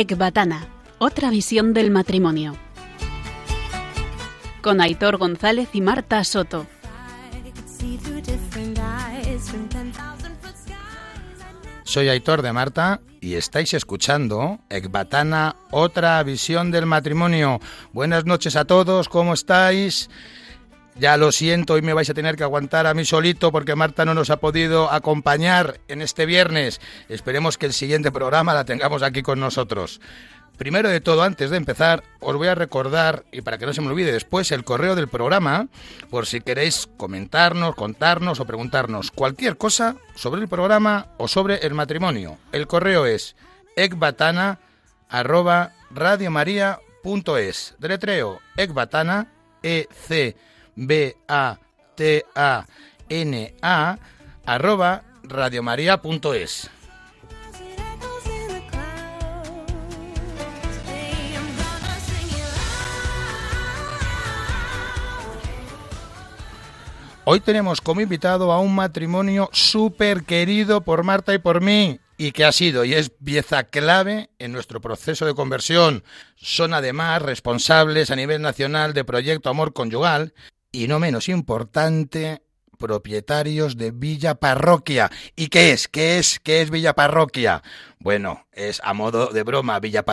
Ecbatana, otra visión del matrimonio. Con Aitor González y Marta Soto. Soy Aitor de Marta y estáis escuchando Ecbatana, otra visión del matrimonio. Buenas noches a todos, ¿cómo estáis? Ya lo siento, hoy me vais a tener que aguantar a mí solito porque Marta no nos ha podido acompañar en este viernes. Esperemos que el siguiente programa la tengamos aquí con nosotros. Primero de todo, antes de empezar, os voy a recordar, y para que no se me olvide después, el correo del programa, por si queréis comentarnos, contarnos o preguntarnos cualquier cosa sobre el programa o sobre el matrimonio. El correo es ecbatana@radiomaria.es. Deletreo ecbatana e c b a t a n a arroba radiomaria.es. Hoy tenemos como invitado a un matrimonio súper querido por Marta y por mí y que ha sido y es pieza clave en nuestro proceso de conversión. Son además responsables a nivel nacional de Proyecto Amor Conyugal y no menos importante, propietarios de Villa Parroquia. ¿Y qué es? ¿Qué es? ¿Qué es Villa Parroquia? Bueno, es a modo de broma, Villa,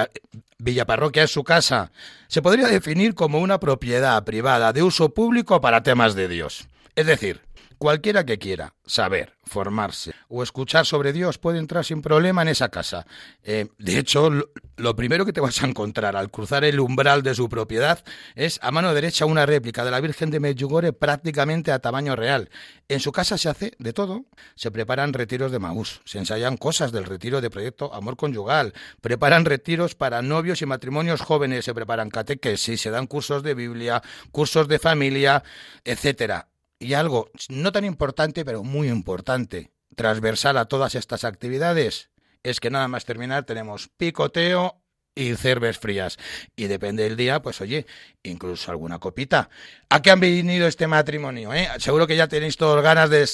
Villa Parroquia es su casa. Se podría definir como una propiedad privada de uso público para temas de Dios. Es decir, Cualquiera que quiera saber, formarse o escuchar sobre Dios puede entrar sin problema en esa casa. Eh, de hecho, lo, primero que te vas a encontrar al cruzar el umbral de su propiedad es a mano derecha una réplica de la Virgen de Medjugorje prácticamente a tamaño real. En su casa se hace de todo. Se preparan retiros de Maús, se ensayan cosas del retiro de proyecto Amor Conyugal, preparan retiros para novios y matrimonios jóvenes, se preparan catequesis, se dan cursos de Biblia, cursos de familia, etcétera y algo no tan importante, pero muy importante, transversal a todas estas actividades, es que nada más terminar tenemos picoteo y cervezas frías. Y depende del día, pues oye, incluso alguna copita. ¿A qué han venido este matrimonio? Eh? Seguro que ya tenéis todas ganas de,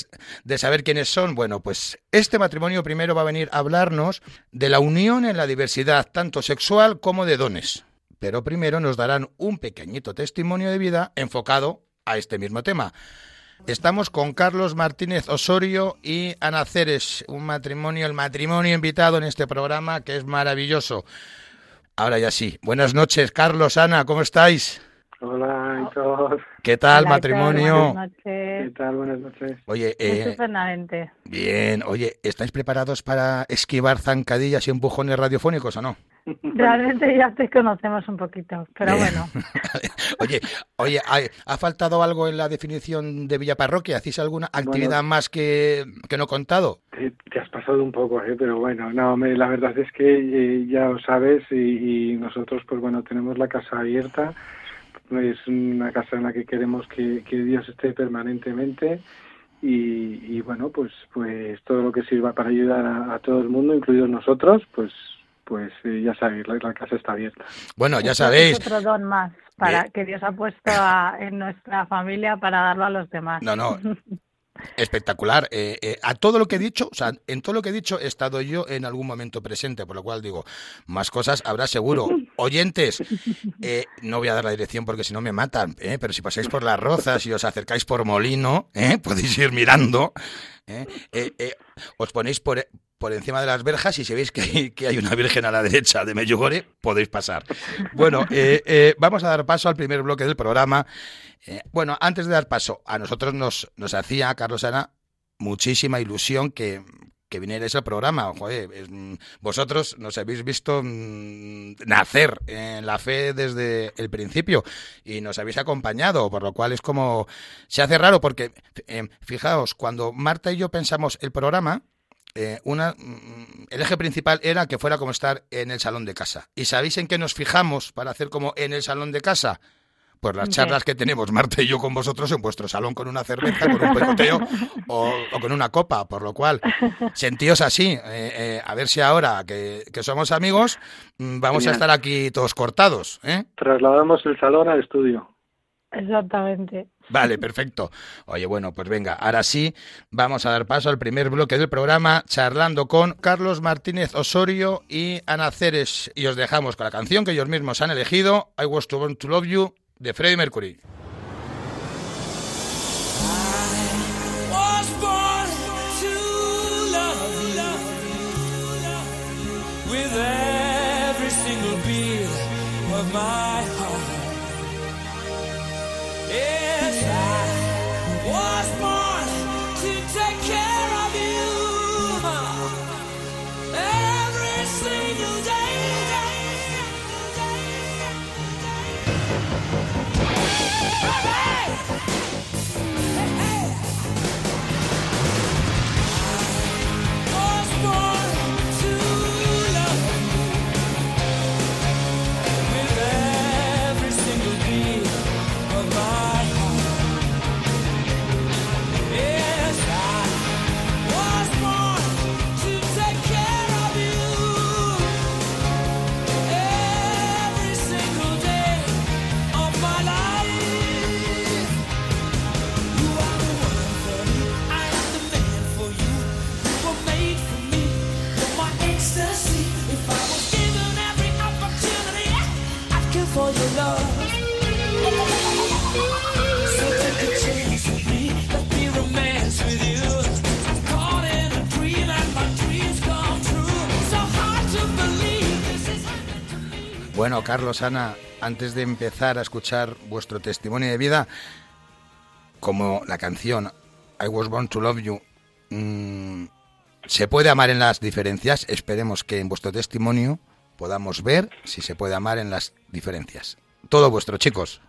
de, saber quiénes son. Bueno, pues este matrimonio primero va a venir a hablarnos de la unión en la diversidad, tanto sexual como de dones. Pero primero nos darán un pequeñito testimonio de vida enfocado a este mismo tema. Estamos con Carlos Martínez Osorio y Ana Ceres, un matrimonio, el matrimonio invitado en este programa que es maravilloso. Ahora ya sí. Buenas noches, Carlos, Ana, ¿cómo estáis? Hola, ¿Qué tal, matrimonio? Buenas noches. ¿Qué tal? Buenas noches. Oye, eh, Bien, oye, ¿estáis preparados para esquivar zancadillas y empujones radiofónicos o no? Realmente ya te conocemos un poquito, pero bueno. oye, oye, ¿ha, faltado algo en la definición de Villa Parroquia? ¿Hacéis alguna actividad más que, que no contado? Te, has pasado un poco, ¿eh? pero bueno, no, la verdad es que eh, ya lo sabes y, nosotros, pues bueno, tenemos la casa abierta. Es una casa en la que queremos que, Dios esté permanentemente. Y, bueno pues pues todo lo que sirva para ayudar a, a, todo el mundo incluidos nosotros pues pues eh, ya sabéis, la, casa está abierta. Bueno, ya sabéis. otro don más para que Dios ha puesto en nuestra familia para darlo a los demás. No, no. Espectacular. Eh, eh, a todo lo que he dicho, o sea, en todo lo que he dicho he estado yo en algún momento presente, por lo cual digo, más cosas habrá seguro. Oyentes, no voy a dar la dirección porque si no me matan, pero si pasáis por las rozas y os acercáis por Molino, podéis ir mirando. os ponéis por, por encima de las verjas y si veis que hay, que hay una virgen a la derecha de Meyugore, podéis pasar. Bueno, eh, eh, vamos a dar paso al primer bloque del programa. Eh, bueno, antes de dar paso, a nosotros nos, nos hacía, Carlos Ana, muchísima ilusión que, que vinierais al programa. vosotros nos habéis visto mm, nacer en la fe desde el principio y nos habéis acompañado, por lo cual es como se hace raro porque, fijaos, cuando Marta y yo pensamos el programa, eh, una, mm, el eje principal era que fuera como estar en el salón de casa. ¿Y sabéis en qué nos fijamos para hacer como en el salón de casa? Pues las charlas que tenemos Marta y yo con vosotros en vuestro salón con una cerveza, con un picoteo o, con una copa, por lo cual sentíos así. Eh, eh, a ver si ahora que, somos amigos mm, vamos a estar aquí todos cortados. Trasladamos el salón al estudio. Exactamente. Vale, perfecto. Oye, bueno, pues venga, ahora sí, vamos a dar paso al primer bloque del programa, charlando con Carlos Martínez Osorio y Ana Ceres. Y os dejamos con la canción que ellos mismos han elegido, I Was to Born to Love You, de Freddie Mercury. Bueno, Carlos, Ana, antes de empezar a escuchar vuestro testimonio de vida, como la canción I Was Born to Love You, mm, ¿se puede amar en las diferencias? Esperemos que en vuestro testimonio podamos ver si se puede amar en las diferencias. Todo vuestro, chicos.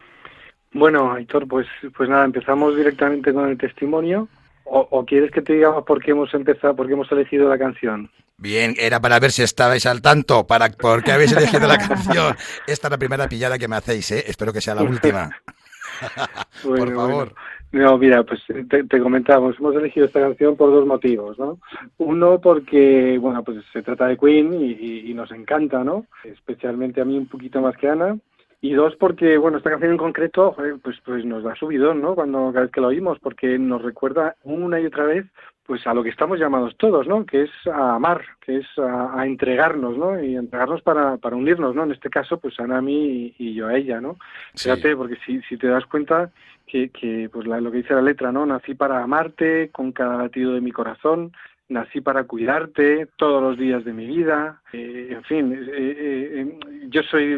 Bueno, Aitor, pues, pues nada, empezamos directamente con el testimonio. O, quieres que te digamos por qué hemos empezado, por qué hemos elegido la canción? Bien, era para ver si estabais al tanto, para por qué habéis elegido la canción. Esta es la primera pillada que me hacéis, ¿eh? Espero que sea la última. por favor. No, mira, pues te, te, comentamos, hemos elegido esta canción por dos motivos, ¿no? Uno porque, bueno, pues se trata de Queen y, y nos encanta, ¿no? Especialmente a mí un poquito más que a Ana. Y dos, porque, bueno, esta canción en concreto, pues, pues nos da subidón, ¿no? Cuando cada vez que la oímos, porque nos recuerda una y otra vez, pues a lo que estamos llamados todos, ¿no? Que es a amar, que es a, entregarnos, ¿no? Y entregarnos para, para unirnos, ¿no? En este caso, pues Ana a mí y, yo a ella, ¿no? Fíjate, porque si, si te das cuenta que, que pues lo que dice la letra, ¿no? Nací para amarte con cada latido de mi corazón, nací para cuidarte todos los días de mi vida, eh, en fin, eh, eh, yo soy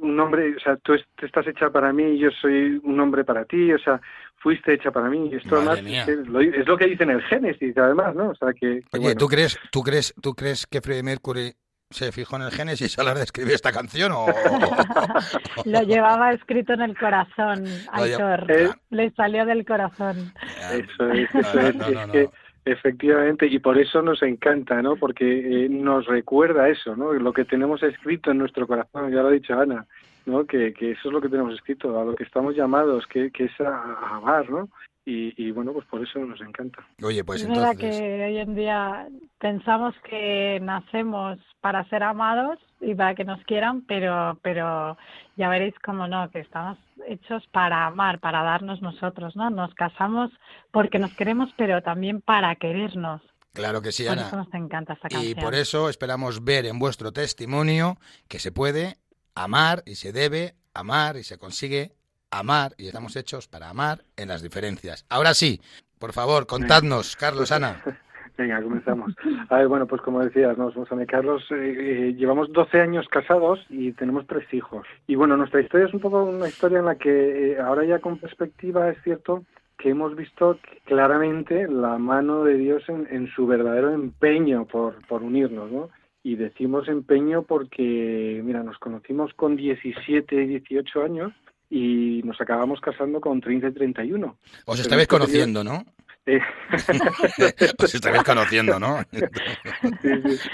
un hombre, o sea, tú estás hecha para mí, yo soy un hombre para ti, o sea, fuiste hecha para mí, y esto es, lo que dice en el Génesis, además, ¿no? O sea, que... Oye, ¿tú, crees, tú, crees, ¿tú crees que Freddie Mercury se fijó en el Génesis a la hora de escribir esta canción o...? lo llevaba escrito en el corazón, Aitor, le salió del corazón. Eso es, eso es, Efectivamente, y por eso nos encanta, ¿no? Porque eh, nos recuerda eso, ¿no? Lo que tenemos escrito en nuestro corazón, ya lo ha dicho Ana, ¿no? Que, que eso es lo que tenemos escrito, a lo que estamos llamados, que, que es a, amar, ¿no? Y, y, bueno, pues por eso nos encanta. Oye, pues es entonces... verdad que hoy en día pensamos que nacemos para ser amados y para que nos quieran, pero, pero ya veréis cómo no, que estamos hechos para amar, para darnos nosotros, ¿no? Nos casamos porque nos queremos, pero también para querernos. Claro que sí, por Ana. Eso nos encanta esta canción. Y por eso esperamos ver en vuestro testimonio que se puede amar y se debe amar y se consigue amar y estamos hechos para amar en las diferencias. Ahora sí, por favor, contadnos, Carlos, Ana. Venga, comenzamos. A ver, bueno, pues como decías, ¿no? somos Ana y Carlos, eh, eh, llevamos 12 años casados y tenemos tres hijos. Y bueno, nuestra historia es un poco una historia en la que eh, ahora ya con perspectiva es cierto que hemos visto claramente la mano de Dios en, en su verdadero empeño por, por unirnos, ¿no? Y decimos empeño porque, mira, nos conocimos con 17 y 18 años y nos acabamos casando con 30 y 31. Os estabais conociendo, ¿no? Os estabais conociendo, ¿no?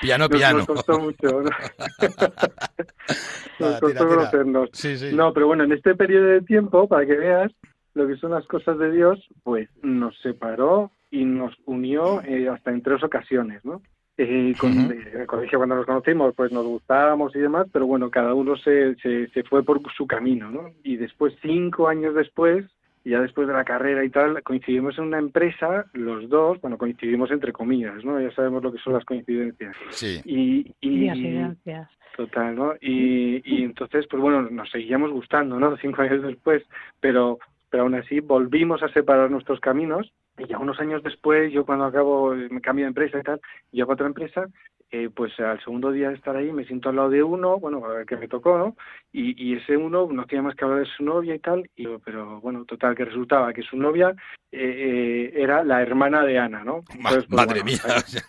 Piano, piano. Nos, costó mucho, ¿no? nos costó conocernos. No, pero bueno, en este periodo de tiempo, para que veas lo que son las cosas de Dios, pues nos separó y nos unió eh, hasta en tres ocasiones, ¿no? Eh, con, En el colegio cuando nos conocimos pues nos gustábamos y demás, pero bueno, cada uno se, se, se, fue por su camino, ¿no? Y después, cinco años después, ya después de la carrera y tal, coincidimos en una empresa, los dos, bueno, coincidimos entre comillas, ¿no? Ya sabemos lo que son las coincidencias. Sí. Y, y, Coincidencias. Total, ¿no? Y, y entonces, pues bueno, nos seguíamos gustando, ¿no? Cinco años después, pero, pero aún así volvimos a separar nuestros caminos y ya unos años después, yo cuando acabo, me cambio de empresa y tal, llego a otra empresa, eh, pues al segundo día de estar ahí me siento al lado de uno, bueno, a ver que me tocó, ¿no? Y, y ese uno no tenía más que hablar de su novia y tal, y, yo, pero bueno, total, que resultaba que su novia eh, eh, era la hermana de Ana, ¿no? Entonces, pues, madre bueno, mía. ahí-.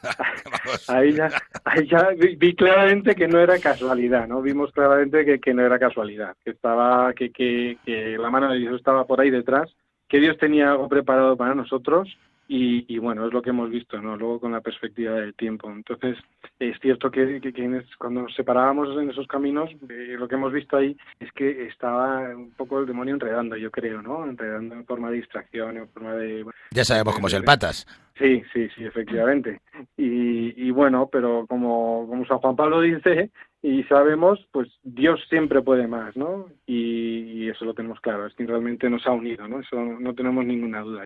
Ahí ya, ahí ya vi, vi claramente que no era casualidad, ¿no? Vimos claramente que, que no era casualidad, que estaba, que, que, que la mano de Dios estaba por ahí detrás, que Dios tenía algo preparado para nosotros y, y bueno, es lo que hemos visto, ¿no? Luego con la perspectiva del tiempo. Entonces, es cierto que, que- cuando nos separábamos en esos caminos, eh, lo que hemos visto ahí es que estaba un poco el demonio enredando, yo creo, ¿no? Enredando en forma de distracción, en forma de... Ya sabemos cómo es el patas. Sí, sí, sí, efectivamente. Y, y bueno, pero como, como San Juan Pablo dice, y sabemos, pues Dios siempre puede más, ¿no? Y, y eso lo tenemos claro, es que realmente nos ha unido, ¿no? Eso no tenemos ninguna duda.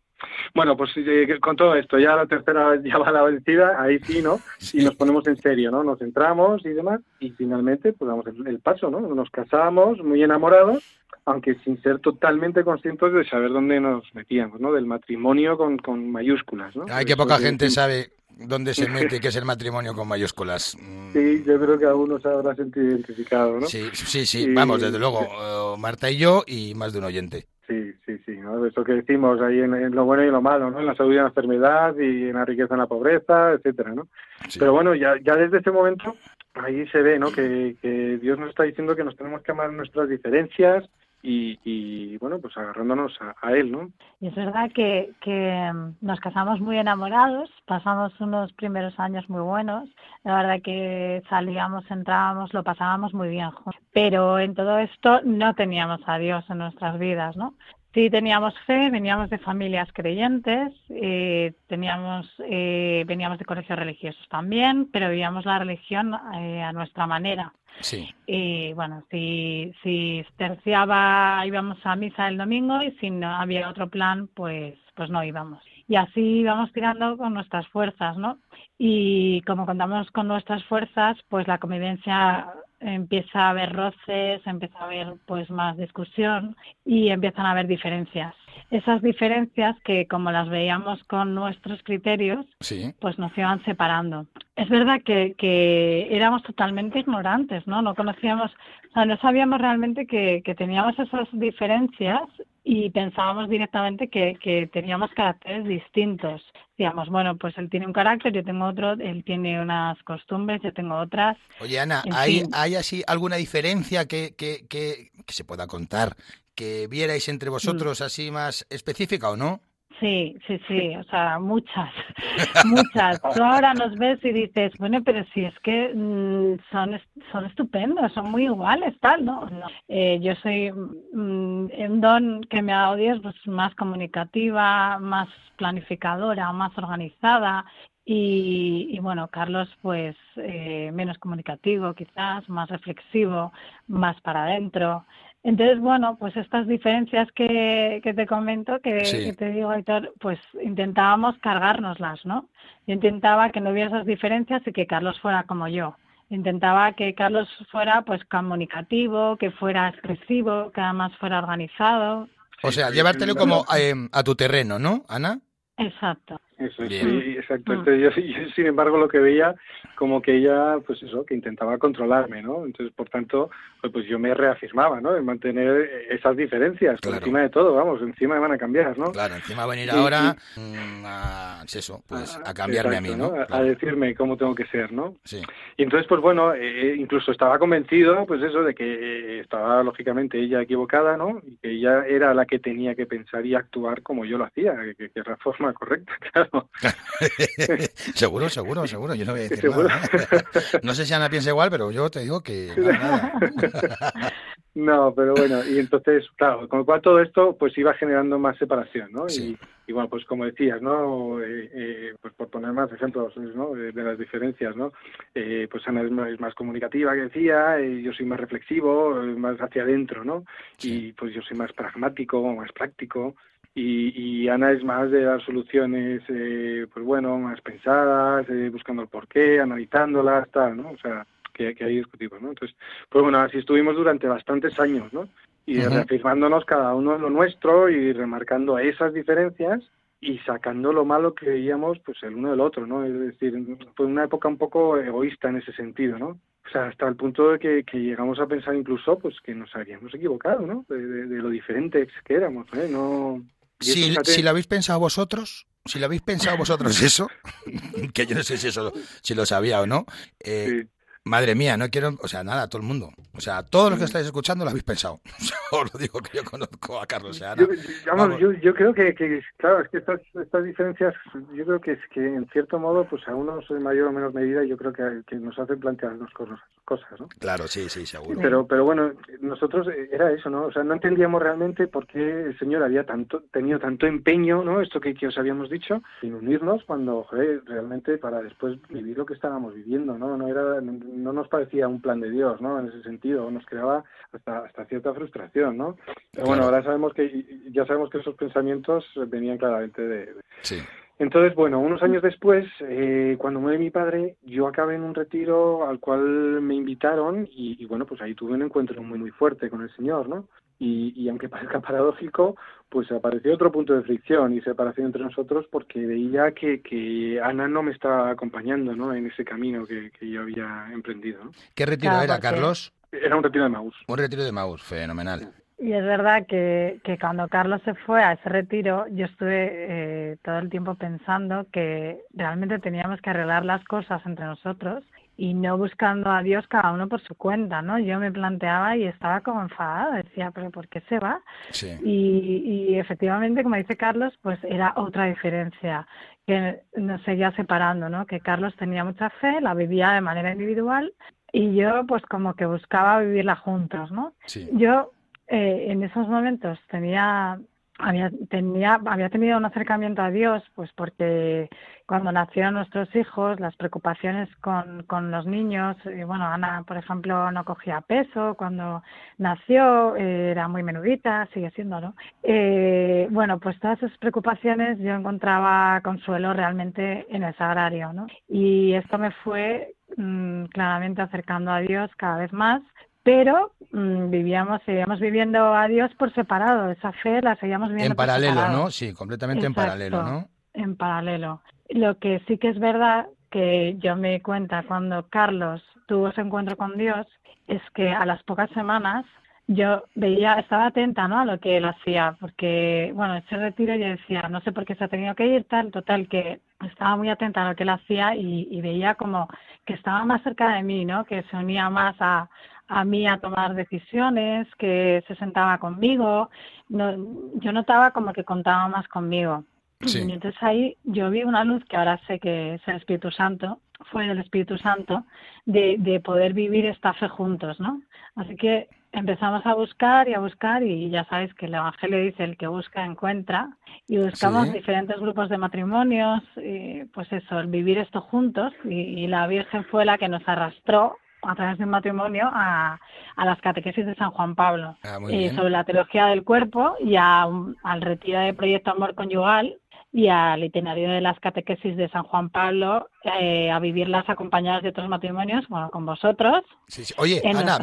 Bueno, pues eh, con todo esto, ya la tercera ya va la vencida, ahí sí, ¿no? Y nos ponemos en serio, ¿no? Nos centramos y demás, y finalmente, pues damos el, el paso, ¿no? Nos casamos muy enamorados, aunque sin ser totalmente conscientes de saber dónde nos metíamos, ¿no? Del matrimonio con, con mayúsculas, ¿no? Ay, que poca gente sabe dónde se mete, qué es el matrimonio con mayúsculas. Mm, Sí, yo creo que algunos se habrá sentido identificado, ¿no? Sí, sí, sí, Y- vamos, desde luego, eh, Marta y yo y más de un oyente. Sí, sí, sí, ¿no? Eso que decimos ahí en, en lo bueno y lo malo, ¿no? En la salud y en la enfermedad y en la riqueza en la pobreza, etcétera, ¿no? Sí. Pero bueno, ya, ya desde ese momento ahí se ve, ¿no? Que, que Dios nos está diciendo que nos tenemos que amar nuestras diferencias y, y bueno, pues agarrándonos a, Él, ¿no? Y es verdad que, que mm, nos casamos muy enamorados, pasamos unos primeros años muy buenos, la verdad que salíamos, entrábamos, lo pasábamos muy bien. Pero en todo esto no teníamos a Dios en nuestras vidas, ¿no? Sí teníamos fe, veníamos de familias creyentes, eh, teníamos, eh, veníamos de colegios religiosos también, pero vivíamos la religión eh, a nuestra manera. Sí, Y bueno, si, si terciaba íbamos a misa el domingo y si no había otro plan, pues, pues no íbamos. Y así íbamos tirando con nuestras fuerzas, ¿no? Y como contamos con nuestras fuerzas, pues la convivencia empieza a haber roces, empieza a haber pues más discusión y empiezan a haber diferencias. Esas diferencias que como las veíamos con nuestros criterios, sí. pues nos iban separando. Es verdad que, que éramos totalmente ignorantes, ¿no? No conocíamos, o sea, no sabíamos realmente que, que teníamos esas diferencias y pensábamos directamente que, que teníamos caracteres distintos. Decíamos, bueno, pues él tiene un carácter, yo tengo otro, él tiene unas costumbres, yo tengo otras. Oye, Ana, En ¿hay, fin. ¿hay así alguna diferencia que, que, que, que se pueda contar, que vierais Mm. entre vosotros así más específica o no? Sí, sí, sí, o sea, muchas, muchas. Tú ahora nos ves y dices, bueno, pero si es que mm, son, son estupendos, son muy iguales, tal, ¿no? no. Eh, yo soy mm, un don que me ha dado Dios, pues más comunicativa, más planificadora, más organizada. Y, y bueno, Carlos, pues eh, menos comunicativo quizás, más reflexivo, más para adentro. Entonces, bueno, pues estas diferencias que, que te comento, que, Sí. que te digo, Aitor, pues intentábamos cargárnoslas, ¿no? Yo intentaba que no hubiera esas diferencias y que Carlos fuera como yo. Intentaba que Carlos fuera pues comunicativo, que fuera expresivo, que además fuera organizado. O sea, llevártelo como eh, a tu terreno, ¿no, Ana? Exacto. Eso es, sí, exacto. Mm. Entonces yo, yo, sin embargo, lo que veía como que ella, pues eso, que intentaba controlarme, ¿no? Entonces, por tanto, pues, pues yo me reafirmaba, ¿no? En mantener esas diferencias, Claro. encima de todo, vamos, encima me van a cambiar, ¿no? Claro, encima va a venir Sí, ahora mm, a, es eso, pues Ah, a cambiarme a mí, ¿no? A, decirme cómo tengo que ser, ¿no? sí. Y entonces, pues bueno, eh, incluso estaba convencido, pues eso, de que eh, estaba lógicamente ella equivocada, ¿no? Y que ella era la que tenía que pensar y actuar como yo lo hacía, que, que era la forma correcta, claro. seguro, seguro, seguro. Yo no voy a decir Seguro. nada. ¿eh? No sé si Ana piensa igual, pero yo te digo que nada, nada. No, pero bueno, y entonces, claro, con lo cual todo esto pues iba generando más separación, ¿no? Sí. Y, y bueno, pues como decías, ¿no? Eh, eh, pues por poner más ejemplos, ¿no? De, de las diferencias, ¿no? Eh, pues Ana es más, es más comunicativa, que decía, yo soy más reflexivo, más hacia adentro, ¿no? Sí. Y pues yo soy más pragmático, más práctico. Y, Ana es más de dar soluciones, eh, pues bueno, más pensadas, eh, buscando el porqué, analizándolas, tal, ¿no? O sea, que, que ahí discutimos, ¿no? Entonces, pues bueno, así estuvimos durante bastantes años, ¿no? Y reafirmándonos cada uno en lo nuestro y remarcando esas diferencias y sacando lo malo que veíamos pues el uno del otro, ¿no? Es decir, fue una época un poco egoísta en ese sentido, ¿no? O sea, hasta el punto de que, llegamos a pensar incluso pues que nos habíamos equivocado, ¿no? De, lo diferentes que éramos, ¿eh? No... Si, si lo habéis pensado vosotros, si lo habéis pensado vosotros eso, que yo no sé si eso si lo sabía o no, eh, Madre mía, no quiero, o sea, nada, todo el mundo. O sea, todos los que estáis escuchando lo habéis pensado. Os lo digo que yo conozco a Carlos. yo, yo, creo que, claro, es que estas, estas diferencias, yo creo que es que en cierto modo, pues a unos en mayor o menor medida, yo creo que, que nos hacen plantearnos cosas, cosas, ¿no? Claro, sí, sí, seguro. Pero, pero bueno, nosotros eh, era eso, ¿no? O sea, no entendíamos realmente por qué el Señor había tanto, tenido tanto empeño, ¿no? Esto que, que os habíamos dicho, en unirnos cuando, joder, realmente para después vivir lo que estábamos viviendo, ¿no? No era no nos parecía un plan de Dios, ¿no? En ese sentido, nos creaba hasta, hasta cierta frustración, ¿no? Pero bueno, ahora sabemos que, ya sabemos que esos pensamientos venían claramente de... Sí. Entonces, bueno, unos años después, eh, cuando muere mi padre, yo acabé en un retiro al cual me invitaron y, y, bueno, pues ahí tuve un encuentro muy, muy fuerte con el Señor, ¿no? Y, aunque parezca paradójico, pues apareció otro punto de fricción y separación entre nosotros porque veía que, que Ana no me estaba acompañando ¿no? en ese camino que, yo había emprendido. ¿no? ¿Qué retiro era, Carlos? Era un retiro de Maús. Un retiro de Maús, fenomenal. Y es verdad que, que cuando Carlos se fue a ese retiro, yo estuve eh, todo el tiempo pensando que realmente teníamos que arreglar las cosas entre nosotros y no buscando a Dios cada uno por su cuenta, ¿no? Yo me planteaba y estaba como enfadada, decía, pero ¿por qué se va? Y, efectivamente, como dice Carlos, pues era otra diferencia que nos seguía separando, ¿no? Que Carlos tenía mucha fe, la vivía de manera individual y yo pues como que buscaba vivirla juntos, ¿no? Yo eh, en esos momentos tenía había, tenía, había tenido un acercamiento a Dios, pues porque cuando nacieron nuestros hijos, las preocupaciones con, con los niños, y bueno, Ana, por ejemplo, no cogía peso, cuando nació eh, era muy menudita, sigue siendo, ¿no? Eh, bueno, pues todas esas preocupaciones yo encontraba consuelo realmente en el sagrario, ¿no? Y esto me fue mm, claramente acercando a Dios cada vez más, pero mm, vivíamos, seguíamos viviendo a Dios por separado, esa fe la seguíamos viviendo en paralelo, ¿no? Sí, completamente en paralelo, ¿no? En paralelo. Lo que sí que es verdad que yo me di cuenta cuando Carlos tuvo ese encuentro con Dios es que a las pocas semanas yo veía, estaba atenta ¿no? a lo que él hacía, porque, bueno, ese retiro yo decía, no sé por qué se ha tenido que ir, tal, total, que estaba muy atenta a lo que él hacía y, y veía como que estaba más cerca de mí, ¿no? Que se unía más a, a mí a tomar decisiones, que se sentaba conmigo. No, yo notaba como que contaba más conmigo. Y entonces ahí yo vi una luz que ahora sé que es el Espíritu Santo, fue el Espíritu Santo, de, de poder vivir esta fe juntos, ¿no? Así que empezamos a buscar y a buscar y ya sabes que el Evangelio dice el que busca encuentra y buscamos diferentes grupos de matrimonios, y, pues eso, el vivir esto juntos y, la Virgen fue la que nos arrastró a través de un matrimonio a, a las catequesis de San Juan Pablo. Ah, eh, sobre la teología del cuerpo y a, al retiro de Proyecto Amor Conyugal y al itinerario de las catequesis de San Juan Pablo eh, a vivirlas acompañadas de otros matrimonios, bueno, con vosotros. Oye, Ana,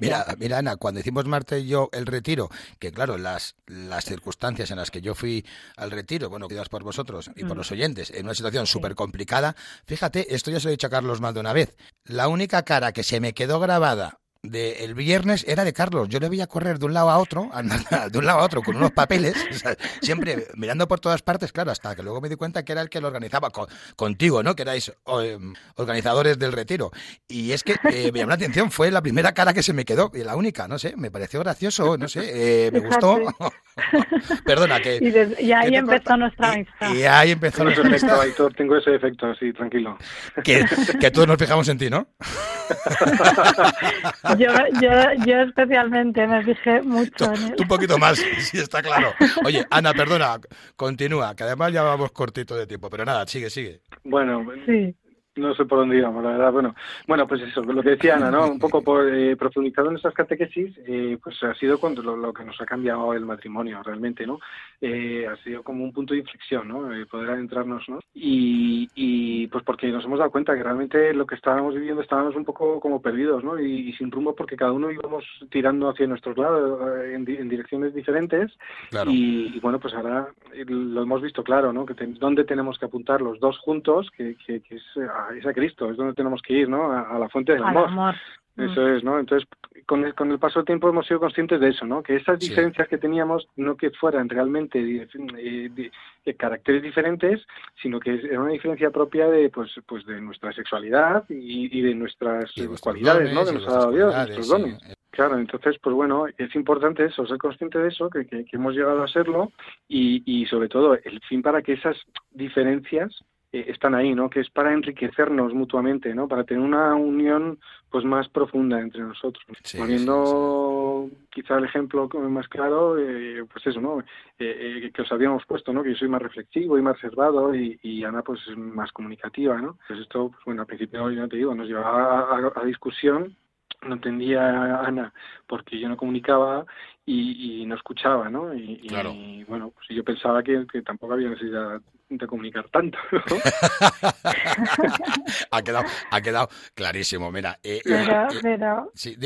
mira, mira, Ana, cuando hicimos Marta y yo el retiro, que claro, las, las circunstancias en las que yo fui al retiro, bueno, cuidadas por vosotros y por mm. los oyentes, en una situación súper complicada, fíjate, esto ya se lo he dicho a Carlos más de una vez, la única cara que se me quedó grabada de el viernes era de Carlos. Yo le veía correr de un lado a otro, de un lado a otro con unos papeles, siempre mirando por todas partes, claro, hasta que luego me di cuenta que era el que lo organizaba contigo, ¿no? Que erais em, organizadores del retiro. Y es que eh, me llamó la atención, fue la primera cara que se me quedó, y la única, no sé, me pareció gracioso, no sé, eh, me gustó. Perdona, que... Y, ahí empezó nuestra amistad. Y, ahí empezó nuestra amistad. Tengo ese efecto, así, tranquilo. Que, que todos nos fijamos en ti, ¿no? yo, yo, yo especialmente me fijé mucho en él. Un poquito más, sí, está claro. Oye, Ana, perdona, continúa, que además ya vamos cortito de tiempo, pero nada, sigue, sigue. Bueno, sí. No sé por dónde íbamos, la verdad. Bueno, bueno, pues eso, lo que decía Ana, ¿no? Un poco por eh, profundizado en esas catequesis, eh, pues ha sido cuando lo, que nos ha cambiado el matrimonio realmente, ¿no? Eh, ha sido como un punto de inflexión, ¿no? poder adentrarnos, ¿no? Y, y, pues porque nos hemos dado cuenta que realmente lo que estábamos viviendo estábamos un poco como perdidos, ¿no? Y, sin rumbo porque cada uno íbamos tirando hacia nuestros lados en, direcciones diferentes. Y, bueno, pues ahora lo hemos visto claro, ¿no? Que dónde tenemos que apuntar los dos juntos, que, que, es, a, es, a, Cristo, es donde tenemos que ir, ¿no? A, la fuente del amor. Eso mm. es, ¿no? Entonces, con el, con el paso del tiempo hemos sido conscientes de eso, ¿no? Que esas diferencias que teníamos no que fueran realmente de, caracteres diferentes, sino que era una diferencia propia de, pues, pues de nuestra sexualidad y, de nuestras cualidades, ¿no? Que nos ha dado Dios, nuestros dones. Claro, entonces, pues bueno, es importante eso, ser consciente de eso, que, que, hemos llegado a serlo y, y sobre todo el fin para que esas diferencias eh, están ahí, ¿no? Que es para enriquecernos mutuamente, ¿no? Para tener una unión pues más profunda entre nosotros. Poniendo quizá el ejemplo más claro, eh, pues eso, ¿no? Eh, que os habíamos puesto, ¿no? Que yo soy más reflexivo y más reservado y, Ana pues es más comunicativa, ¿no? Pues esto, pues bueno, al principio, ya te digo, nos llevaba a, discusión no entendía a Ana porque yo no comunicaba y, no escuchaba, ¿no? Y, bueno, pues yo pensaba que, que, tampoco había necesidad de comunicar tanto. ha, quedado, ha quedado clarísimo, mira. Eh, pero, eh, pero, sí,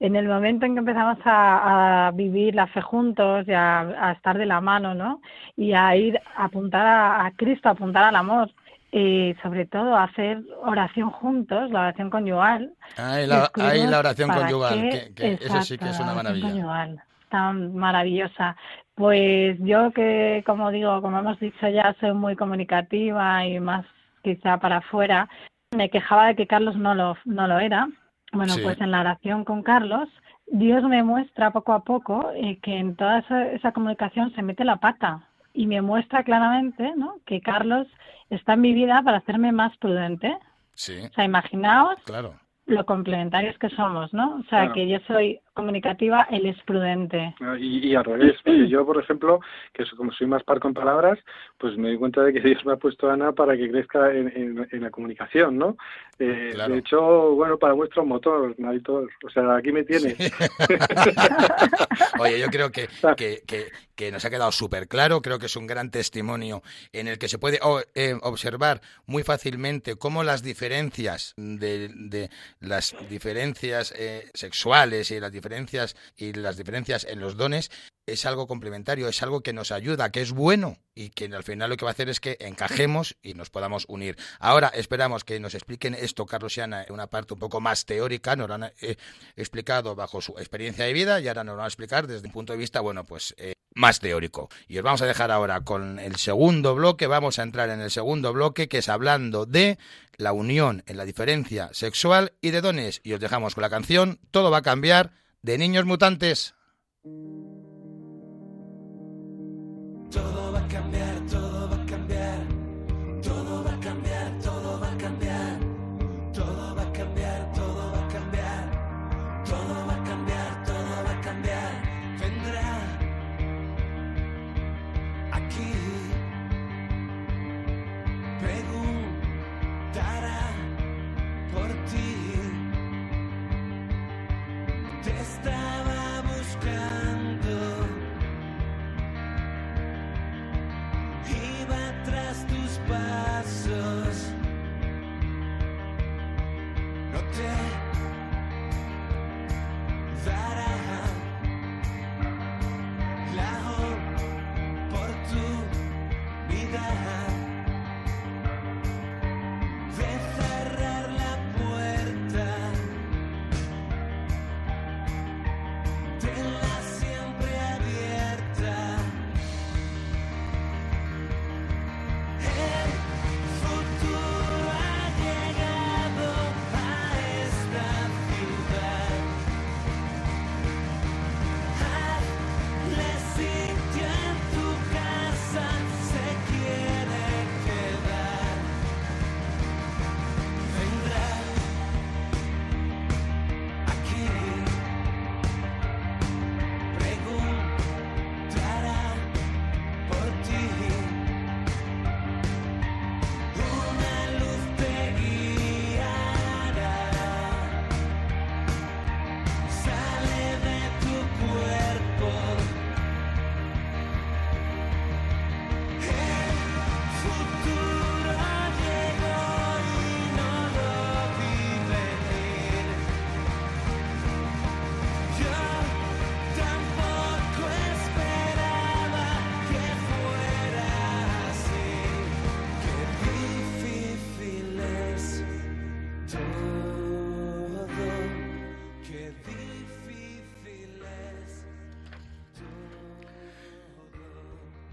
en el momento en que empezamos a, vivir la fe juntos y a, estar de la mano, ¿no? Y a ir a apuntar a, Cristo, a apuntar al amor, y sobre todo hacer oración juntos, la oración conyugal. Ah, la, ahí la oración conyugal, que, eso sí que es una maravilla. Conyugal, tan maravillosa. Pues yo que, como digo, como hemos dicho ya, soy muy comunicativa y más quizá para afuera, me quejaba de que Carlos no lo, no lo era. Bueno, pues en la oración con Carlos, Dios me muestra poco a poco eh, que en toda esa, comunicación se mete la pata y me muestra claramente ¿no? que Carlos está en mi vida para hacerme más prudente. Sí. O sea, imaginaos claro lo complementarios que somos, ¿no? O sea, que yo soy comunicativa, él es prudente. Ah, y, y al revés, yo, por ejemplo, que como soy más parco en palabras, pues me doy cuenta de que Dios me ha puesto a Ana para que crezca en, en, la comunicación, ¿no? Eh, de hecho, bueno, para vuestro motor, Maritor, o sea, aquí me tienes. Oye, yo creo que, que, que, nos ha quedado súper claro, creo que es un gran testimonio en el que se puede eh, observar muy fácilmente cómo las diferencias de, de las diferencias eh, sexuales y las diferencias y las diferencias en los dones es algo complementario, es algo que nos ayuda, que es bueno y que al final lo que va a hacer es que encajemos y nos podamos unir. Ahora esperamos que nos expliquen esto, Carlos y Ana, en una parte un poco más teórica, nos lo han eh, explicado bajo su experiencia de vida y ahora nos lo van a explicar desde un punto de vista, bueno, pues eh, más teórico. Y os vamos a dejar ahora con el segundo bloque, vamos a entrar en el segundo bloque que es hablando de la unión en la diferencia sexual y de dones. Y os dejamos con la canción Todo va a cambiar de Niños Mutantes. Todo va a cambiar, todo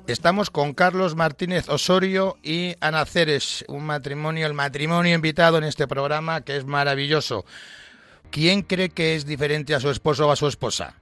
Estamos con Carlos Martínez Osorio y Ana Ceres, un matrimonio, el matrimonio invitado en este programa que es maravilloso. ¿Quién cree que es diferente a su esposo o a su esposa?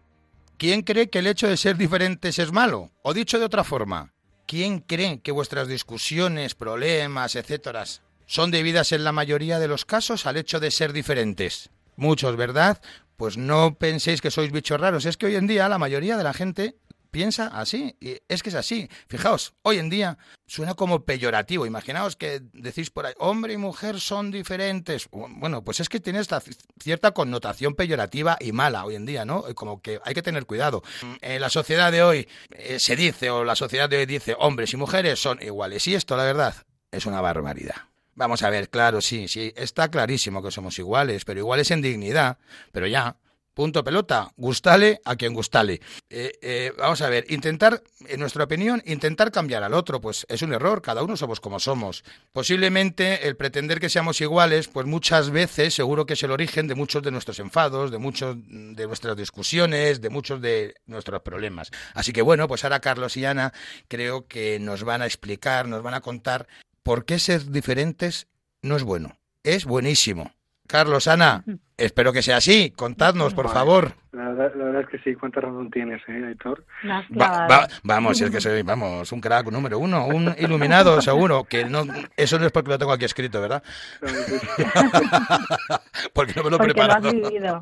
¿Quién cree que el hecho de ser diferentes es malo? O dicho de otra forma, ¿quién cree que vuestras discusiones, problemas, etcétera, son debidas en la mayoría de los casos al hecho de ser diferentes? Muchos, ¿verdad? Pues no penséis que sois bichos raros. Es que hoy en día la mayoría de la gente piensa así. Y es que es así. Fijaos, hoy en día suena como peyorativo. Imaginaos que decís por ahí, hombre y mujer son diferentes. Bueno, pues es que tiene esta cierta connotación peyorativa y mala hoy en día, ¿no? Como que hay que tener cuidado. En la sociedad de hoy eh, se dice, o la sociedad de hoy dice, hombres y mujeres son iguales. Y esto, la verdad, es una barbaridad. Vamos a ver, claro, sí, sí, está clarísimo que somos iguales, pero iguales en dignidad, pero ya, punto pelota, gustale a quien gustale. Eh, eh, vamos a ver, intentar, en nuestra opinión, intentar cambiar al otro, pues es un error, cada uno somos como somos. Posiblemente el pretender que seamos iguales, pues muchas veces seguro que es el origen de muchos de nuestros enfados, de muchos de nuestras discusiones, de muchos de nuestros problemas. Así que bueno, pues ahora Carlos y Ana creo que nos van a explicar, nos van a contar por qué ser diferentes no es bueno. Es buenísimo. Carlos, Ana, espero que sea así. Contadnos, por favor. La verdad, la verdad es que sí, cuánta razón tienes, ¿eh, Aitor? Va- vamos, es que soy, vamos, un crack número uno, un iluminado seguro, que no, eso no es porque lo tengo aquí escrito, ¿verdad? porque no me lo he Porque lo has preparado. vivido.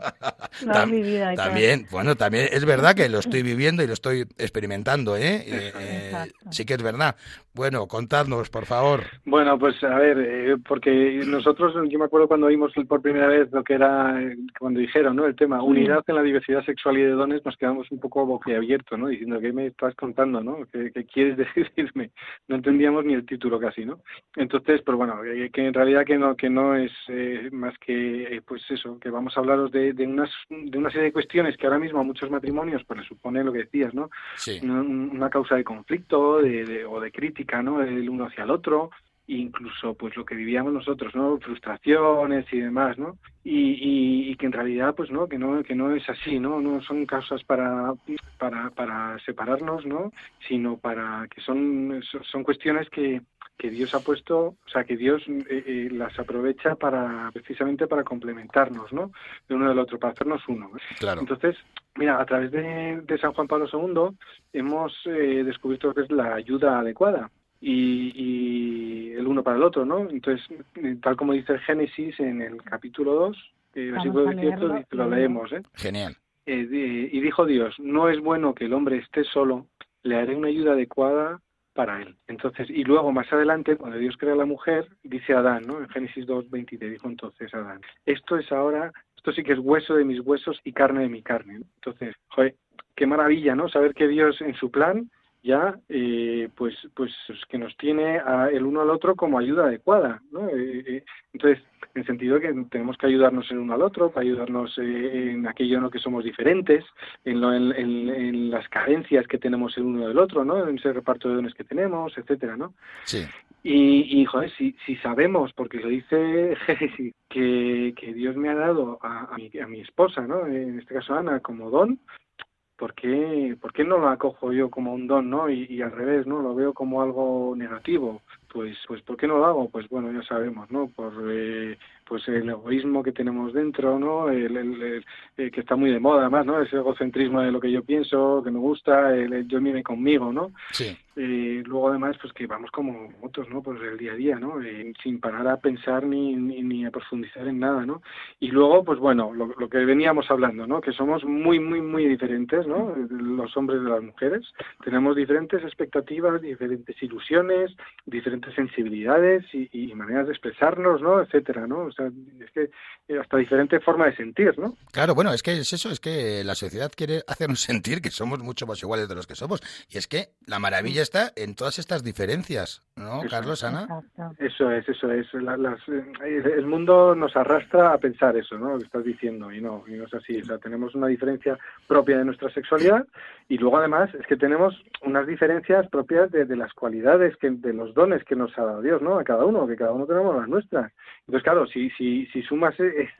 Lo has Tam- vivido. Aitor. También, bueno, también es verdad que lo estoy viviendo y lo estoy experimentando, ¿eh? Eh, eh, sí que es verdad. Bueno, contadnos, por favor. Bueno, pues a ver, eh, porque nosotros, yo me acuerdo cuando vimos por primera vez lo que era, cuando dijeron, ¿no? El tema unidad en la diversidad sexual y de dones, nos quedamos un poco boquiabiertos, ¿no? Diciendo, ¿qué me estás contando, no? ¿Qué, qué quieres decirme? No entendíamos ni el título casi, ¿no? Entonces, pues bueno, que, que en realidad que no, que no es eh, más que, eh, pues eso, que vamos a hablaros de, de, unas, de una serie de cuestiones que ahora mismo a muchos matrimonios, pues les supone lo que decías, ¿no? Sí. una, una causa de conflicto de, de- o de crítica no del uno hacia el otro incluso pues lo que vivíamos nosotros no frustraciones y demás no y, y, y que en realidad pues no que no que no es así no no son causas para para para separarnos no sino para que son son- son cuestiones que que Dios ha puesto, o sea, que Dios eh, eh, las aprovecha para precisamente para complementarnos, ¿no? De uno del otro, para hacernos uno. ¿no? Claro. Entonces, mira, a través de, de San Juan Pablo II hemos eh, descubierto que es la ayuda adecuada y, y el uno para el otro, ¿no? Entonces, tal como dice el Génesis en el capítulo 2, eh, versículo a 18, leerlo dice- lo leemos, ¿eh? Genial. Eh, y dijo Dios, no es bueno que el hombre esté solo, le haré una ayuda adecuada para él. Entonces, y luego más adelante, cuando Dios crea a la mujer, dice Adán, ¿no? En Génesis 2.20 te dijo entonces Adán, esto es ahora, esto sí que es hueso de mis huesos y carne de mi carne. ¿no? Entonces, joder, qué maravilla, ¿no? Saber que Dios en su plan ya eh, pues pues que nos tiene a el uno al otro como ayuda adecuada ¿no? Eh, eh, entonces en el sentido que tenemos que ayudarnos el uno al otro para ayudarnos eh, en aquello en lo que somos diferentes en, lo, en, en, en, las carencias que tenemos el uno del otro no en ese reparto de dones que tenemos etcétera no sí y, y joder, si, si sabemos, porque lo dice Génesis, que, que Dios me ha dado a, a, mi, a mi esposa, ¿no? En este caso Ana, como don, ¿por qué, ¿por qué no lo acojo yo como un don, no? Y, y, al revés, ¿no? Lo veo como algo negativo. Pues, pues, ¿por qué no lo hago? Pues bueno, ya sabemos, ¿no? Por eh, pues el egoísmo que tenemos dentro, ¿no? El, el, que está muy de moda, además, ¿no? Ese egocentrismo de lo que yo pienso, que me gusta, el, yo mire conmigo, ¿no? Eh, luego además pues que vamos como otros no pues el día a día no eh, sin parar a pensar ni, ni, ni, a profundizar en nada no y luego pues bueno lo, lo, que veníamos hablando no que somos muy muy muy diferentes no los hombres de las mujeres. Tenemos diferentes expectativas diferentes ilusiones diferentes sensibilidades y, y maneras de expresarnos no etcétera no o sea es que hasta diferente forma de sentir no claro bueno es que es eso es que la sociedad quiere hacernos sentir que somos mucho más iguales de los que somos. Y es que la maravilla está en todas estas diferencias, ¿no, eso, Carlos, Ana? Eso es, eso es. La, las, el mundo nos arrastra a pensar eso, ¿no? Lo que estás diciendo, y no, y no es así. O sea, tenemos una diferencia propia de nuestra sexualidad y luego además es que tenemos unas diferencias propias de, de las cualidades, que, de los dones que nos ha dado Dios, ¿no? A cada uno, que cada uno tenemos las nuestras. Entonces, claro, si, si, si sumas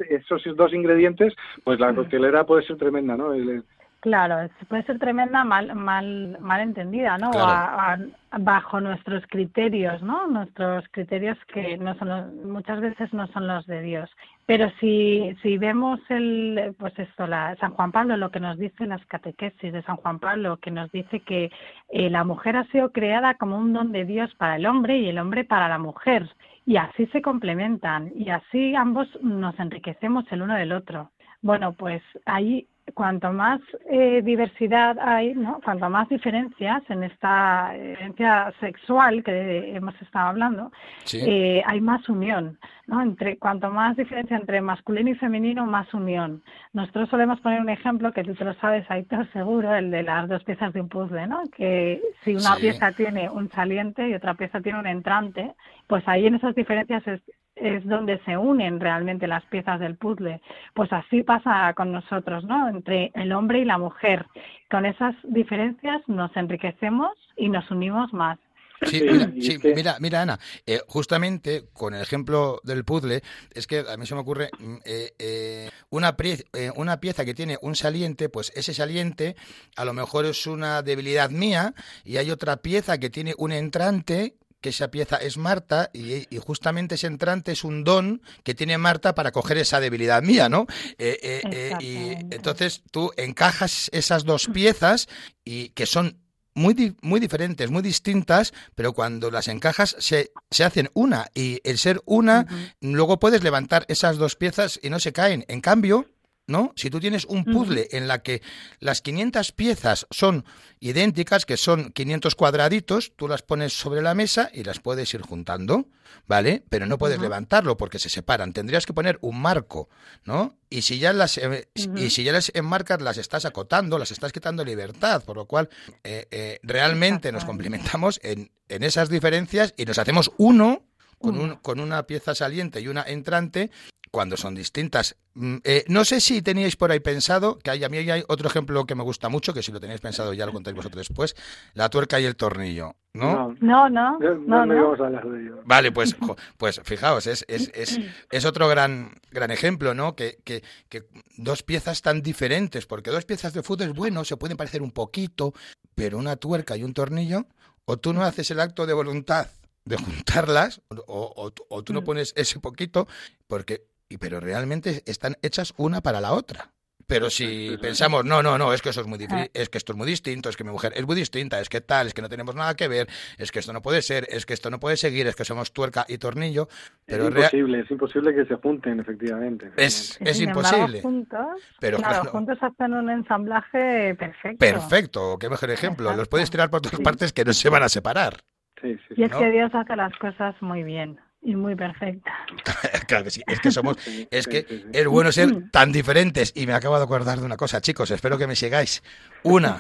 esos dos ingredientes, pues la coctelera puede ser tremenda, ¿no? El, Claro, puede ser tremenda mal, mal, mal entendida, ¿no? O Claro. a- a- bajo nuestros criterios, ¿no? Nuestros criterios que no son los- muchas veces no son los de Dios. Pero si, si vemos el, pues esto, la, San Juan Pablo, lo que nos dice las catequesis de San Juan Pablo, que nos dice que eh, la mujer ha sido creada como un don de Dios para el hombre y el hombre para la mujer. Y así se complementan y así ambos nos enriquecemos el uno del otro. Bueno, pues ahí cuanto más eh, diversidad hay, ¿no? cuanto más diferencias en esta diferencia sexual que hemos estado hablando, Sí. eh, hay más unión, ¿no? Entre cuanto más diferencia entre masculino y femenino, más unión. Nosotros solemos poner un ejemplo que tú te lo sabes, ahí te seguro, el de las dos piezas de un puzzle, ¿no? Que si una Sí. pieza tiene un saliente y otra pieza tiene un entrante, pues ahí en esas diferencias es es donde se unen realmente las piezas del puzzle. Pues así pasa con nosotros, ¿no? Entre el hombre y la mujer. Con esas diferencias nos enriquecemos y nos unimos más. Sí, Sí, mira, sí, mira, mira, Ana, eh, justamente con el ejemplo del puzzle, es que a mí se me ocurre mm, eh, eh, una, eh, una pieza que tiene un saliente, pues ese saliente a lo mejor es una debilidad mía y hay otra pieza que tiene un entrante que esa pieza es Marta y, y justamente ese entrante es un don que tiene Marta para coger esa debilidad mía, ¿no? Eh, eh, eh, y entonces tú encajas esas dos piezas y que son muy, muy diferentes, muy distintas, pero cuando las encajas se, se hacen una y el ser una, luego puedes levantar esas dos piezas y no se caen. En cambio, ¿no? Si tú tienes un puzzle en la que las 500 piezas son idénticas, que son 500 cuadraditos, tú las pones sobre la mesa y las puedes ir juntando, ¿vale? Pero no puedes levantarlo porque se separan. Tendrías que poner un marco, ¿no? Y si ya las eh, y si ya las enmarcas, las estás acotando, las estás quitando libertad, por lo cual eh, eh, realmente nos complementamos en, en esas diferencias y nos hacemos uno con, un, con una pieza saliente y una entrante cuando son distintas. Mm, eh, no sé si teníais por ahí pensado, que hay, a mí hay otro ejemplo que me gusta mucho, que si lo tenéis pensado ya lo contáis vosotros después, la tuerca y el tornillo, ¿no? No, No, no, no, no, no íbamos a hablar de ello. Vale, pues, jo, pues fijaos, es, es, es, es otro gran, gran ejemplo, ¿no? Que, que, que dos piezas tan diferentes, porque dos piezas de fútbol, bueno, se pueden parecer un poquito, pero una tuerca y un tornillo, o tú no haces el acto de voluntad de juntarlas, o, o, o tú no pones ese poquito, porque, pero realmente están hechas una para la otra. Pero si pensamos, no, no, no, es que eso es muy difícil, es que esto es muy distinto, es que mi mujer es muy distinta, es que tal, es que no tenemos nada que ver, es que esto no puede ser, es que esto no puede seguir, es que somos tuerca y tornillo, pero es imposible, es imposible que se junten, efectivamente. es, Y es sin embargo, imposible. juntos, Pero claro, claro. juntos hacen un ensamblaje perfecto. Perfecto, qué mejor ejemplo. Los puedes tirar por todas Sí. partes que no se van a separar. Sí, sí, Y es ¿no? que Dios hace las cosas muy bien y muy perfectas. claro que sí, es que somos, es que es bueno ser tan diferentes. Y me acabo de acordar de una cosa, chicos, espero que me sigáis. Una,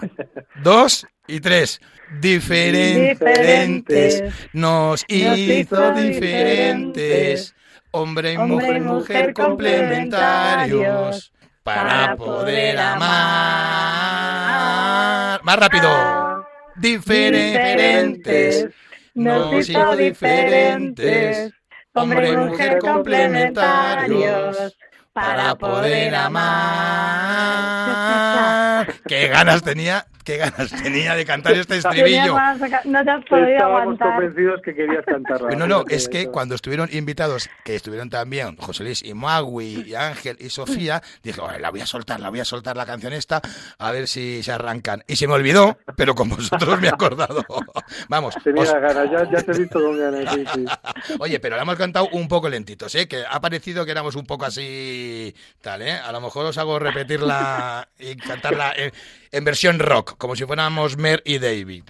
dos y tres. Diferentes. Diferentes. Nos hizo hizo diferentes. diferentes. Hombre y Hombre mujer, y mujer mujer complementarios. complementarios. Para poder amar. Más rápido. Diferentes. Nos hizo diferentes. Hombre y mujer complementarios. Para poder amar. Qué ganas tenía, qué ganas tenía de cantar este estribillo. No te has podido Estábamos aguantar. convencidos que querías cantarla. No, no, es que cuando estuvieron invitados, que estuvieron también José Luis y Magui, y Ángel y Sofía, dije, "Oye, la voy a soltar, la voy a soltar la canción esta, a ver si se arrancan. Y se me olvidó, pero con vosotros me he acordado. Vamos, Tenía os- ganas, ya, ya te he visto con ganas, sí, sí. oye, pero la hemos cantado un poco lentitos, ¿eh? Que ha parecido que éramos un poco así, tal, ¿eh? A lo mejor os hago repetirla y cantarla en, en versión rock, como si fuéramos Mer y David.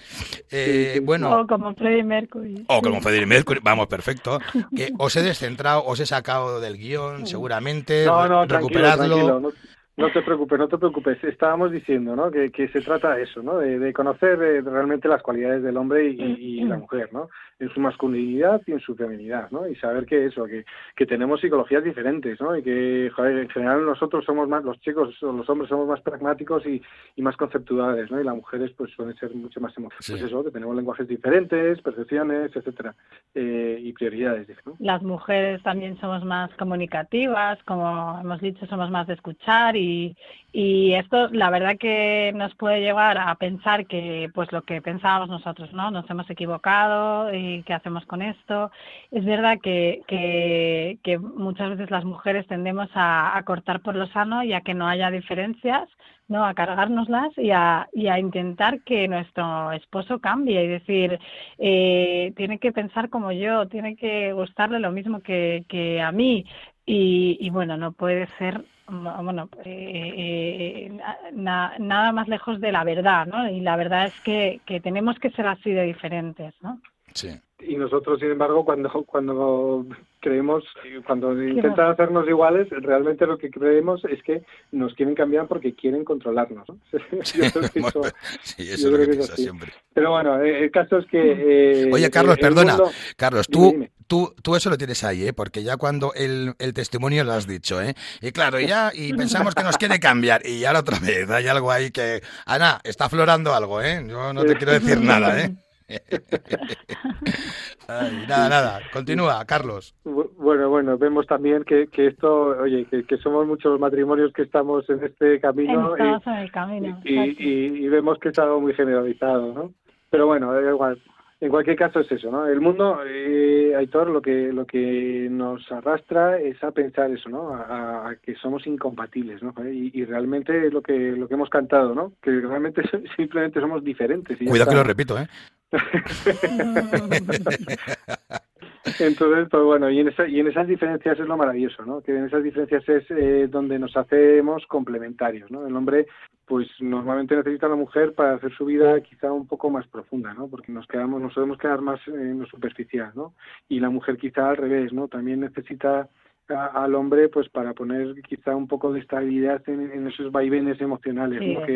Eh, Sí, sí. Bueno, O como Freddie Mercury. o como Freddie Mercury, vamos, perfecto. Que os he descentrado, os he sacado del guion, seguramente. No, no, re- tranquilo, recuperadlo. tranquilo. No, no te preocupes, no te preocupes. Estábamos diciendo, ¿no? Que, que se trata de eso, ¿no? De, de conocer eh, realmente las cualidades del hombre y, y la mujer, ¿no? En su masculinidad y en su feminidad, ¿no? Y saber que eso, que, que tenemos psicologías diferentes, ¿no? Y que, joder, en general nosotros somos más, los chicos o los hombres somos más pragmáticos y, y más conceptuales, ¿no? Y las mujeres, pues, suelen ser mucho más emocionales. Sí. Pues eso, que tenemos lenguajes diferentes, percepciones, etcétera, eh, y prioridades, ¿no? Las mujeres también somos más comunicativas, como hemos dicho, somos más de escuchar y, Y, esto, la verdad que nos puede llevar a pensar que, pues lo que pensábamos nosotros, ¿no? Nos hemos equivocado y qué hacemos con esto. Es verdad que, que, que muchas veces las mujeres tendemos a, a cortar por lo sano y a que no haya diferencias, ¿no? A cargárnoslas y a, y a intentar que nuestro esposo cambie y decir, eh, tiene que pensar como yo, tiene que gustarle lo mismo que, que a mí. Y, y bueno, no puede ser bueno, eh, eh, na- nada más lejos de la verdad, ¿no? Y la verdad es que, que tenemos que ser así de diferentes, ¿no? Sí. Y nosotros, sin embargo, cuando cuando creemos, cuando intentan hacernos iguales, realmente lo que creemos es que nos quieren cambiar porque quieren controlarnos. ¿no? Yo creo que eso- sí, yo eso es lo creo que que es piensa así. siempre. Pero bueno, eh, el caso es que... eh, Oye, Carlos, el perdona. mundo- Carlos, tú, dime. tú, tú eso lo tienes ahí, ¿eh? Porque ya cuando el, el testimonio lo has dicho, ¿eh? Y claro, y ya, y pensamos que nos quiere cambiar, y ahora otra vez, hay algo ahí que... Ana, está aflorando algo, ¿eh? Yo no te quiero decir nada, ¿eh? Ay, nada, nada. Continúa, Carlos. Bu- Bueno, bueno, vemos también que, que esto, oye, que, que somos muchos los matrimonios que estamos en este camino y, Estamos en el camino. y, exacto. y- y vemos que es algo muy generalizado, ¿no? Pero bueno, da igual. En cualquier caso es eso, ¿no? El mundo, eh, Aitor, lo que lo que nos arrastra es a pensar eso, ¿no? A, a que somos incompatibles, ¿no? Y, y realmente es lo que lo que hemos cantado, ¿no? Que realmente simplemente somos diferentes. y Cuidado que lo repito, ¿eh? Entonces, pues bueno, y en, esa- y en esas diferencias es lo maravilloso, ¿no? Que en esas diferencias es eh, donde nos hacemos complementarios, ¿no? El hombre, pues normalmente necesita a la mujer para hacer su vida quizá un poco más profunda, ¿no? Porque nos quedamos, nos podemos quedar más en lo superficial, ¿no? Y la mujer quizá al revés, ¿no? También necesita a- al hombre, pues para poner quizá un poco de estabilidad en, en esos vaivenes emocionales, Sí, ¿no? Que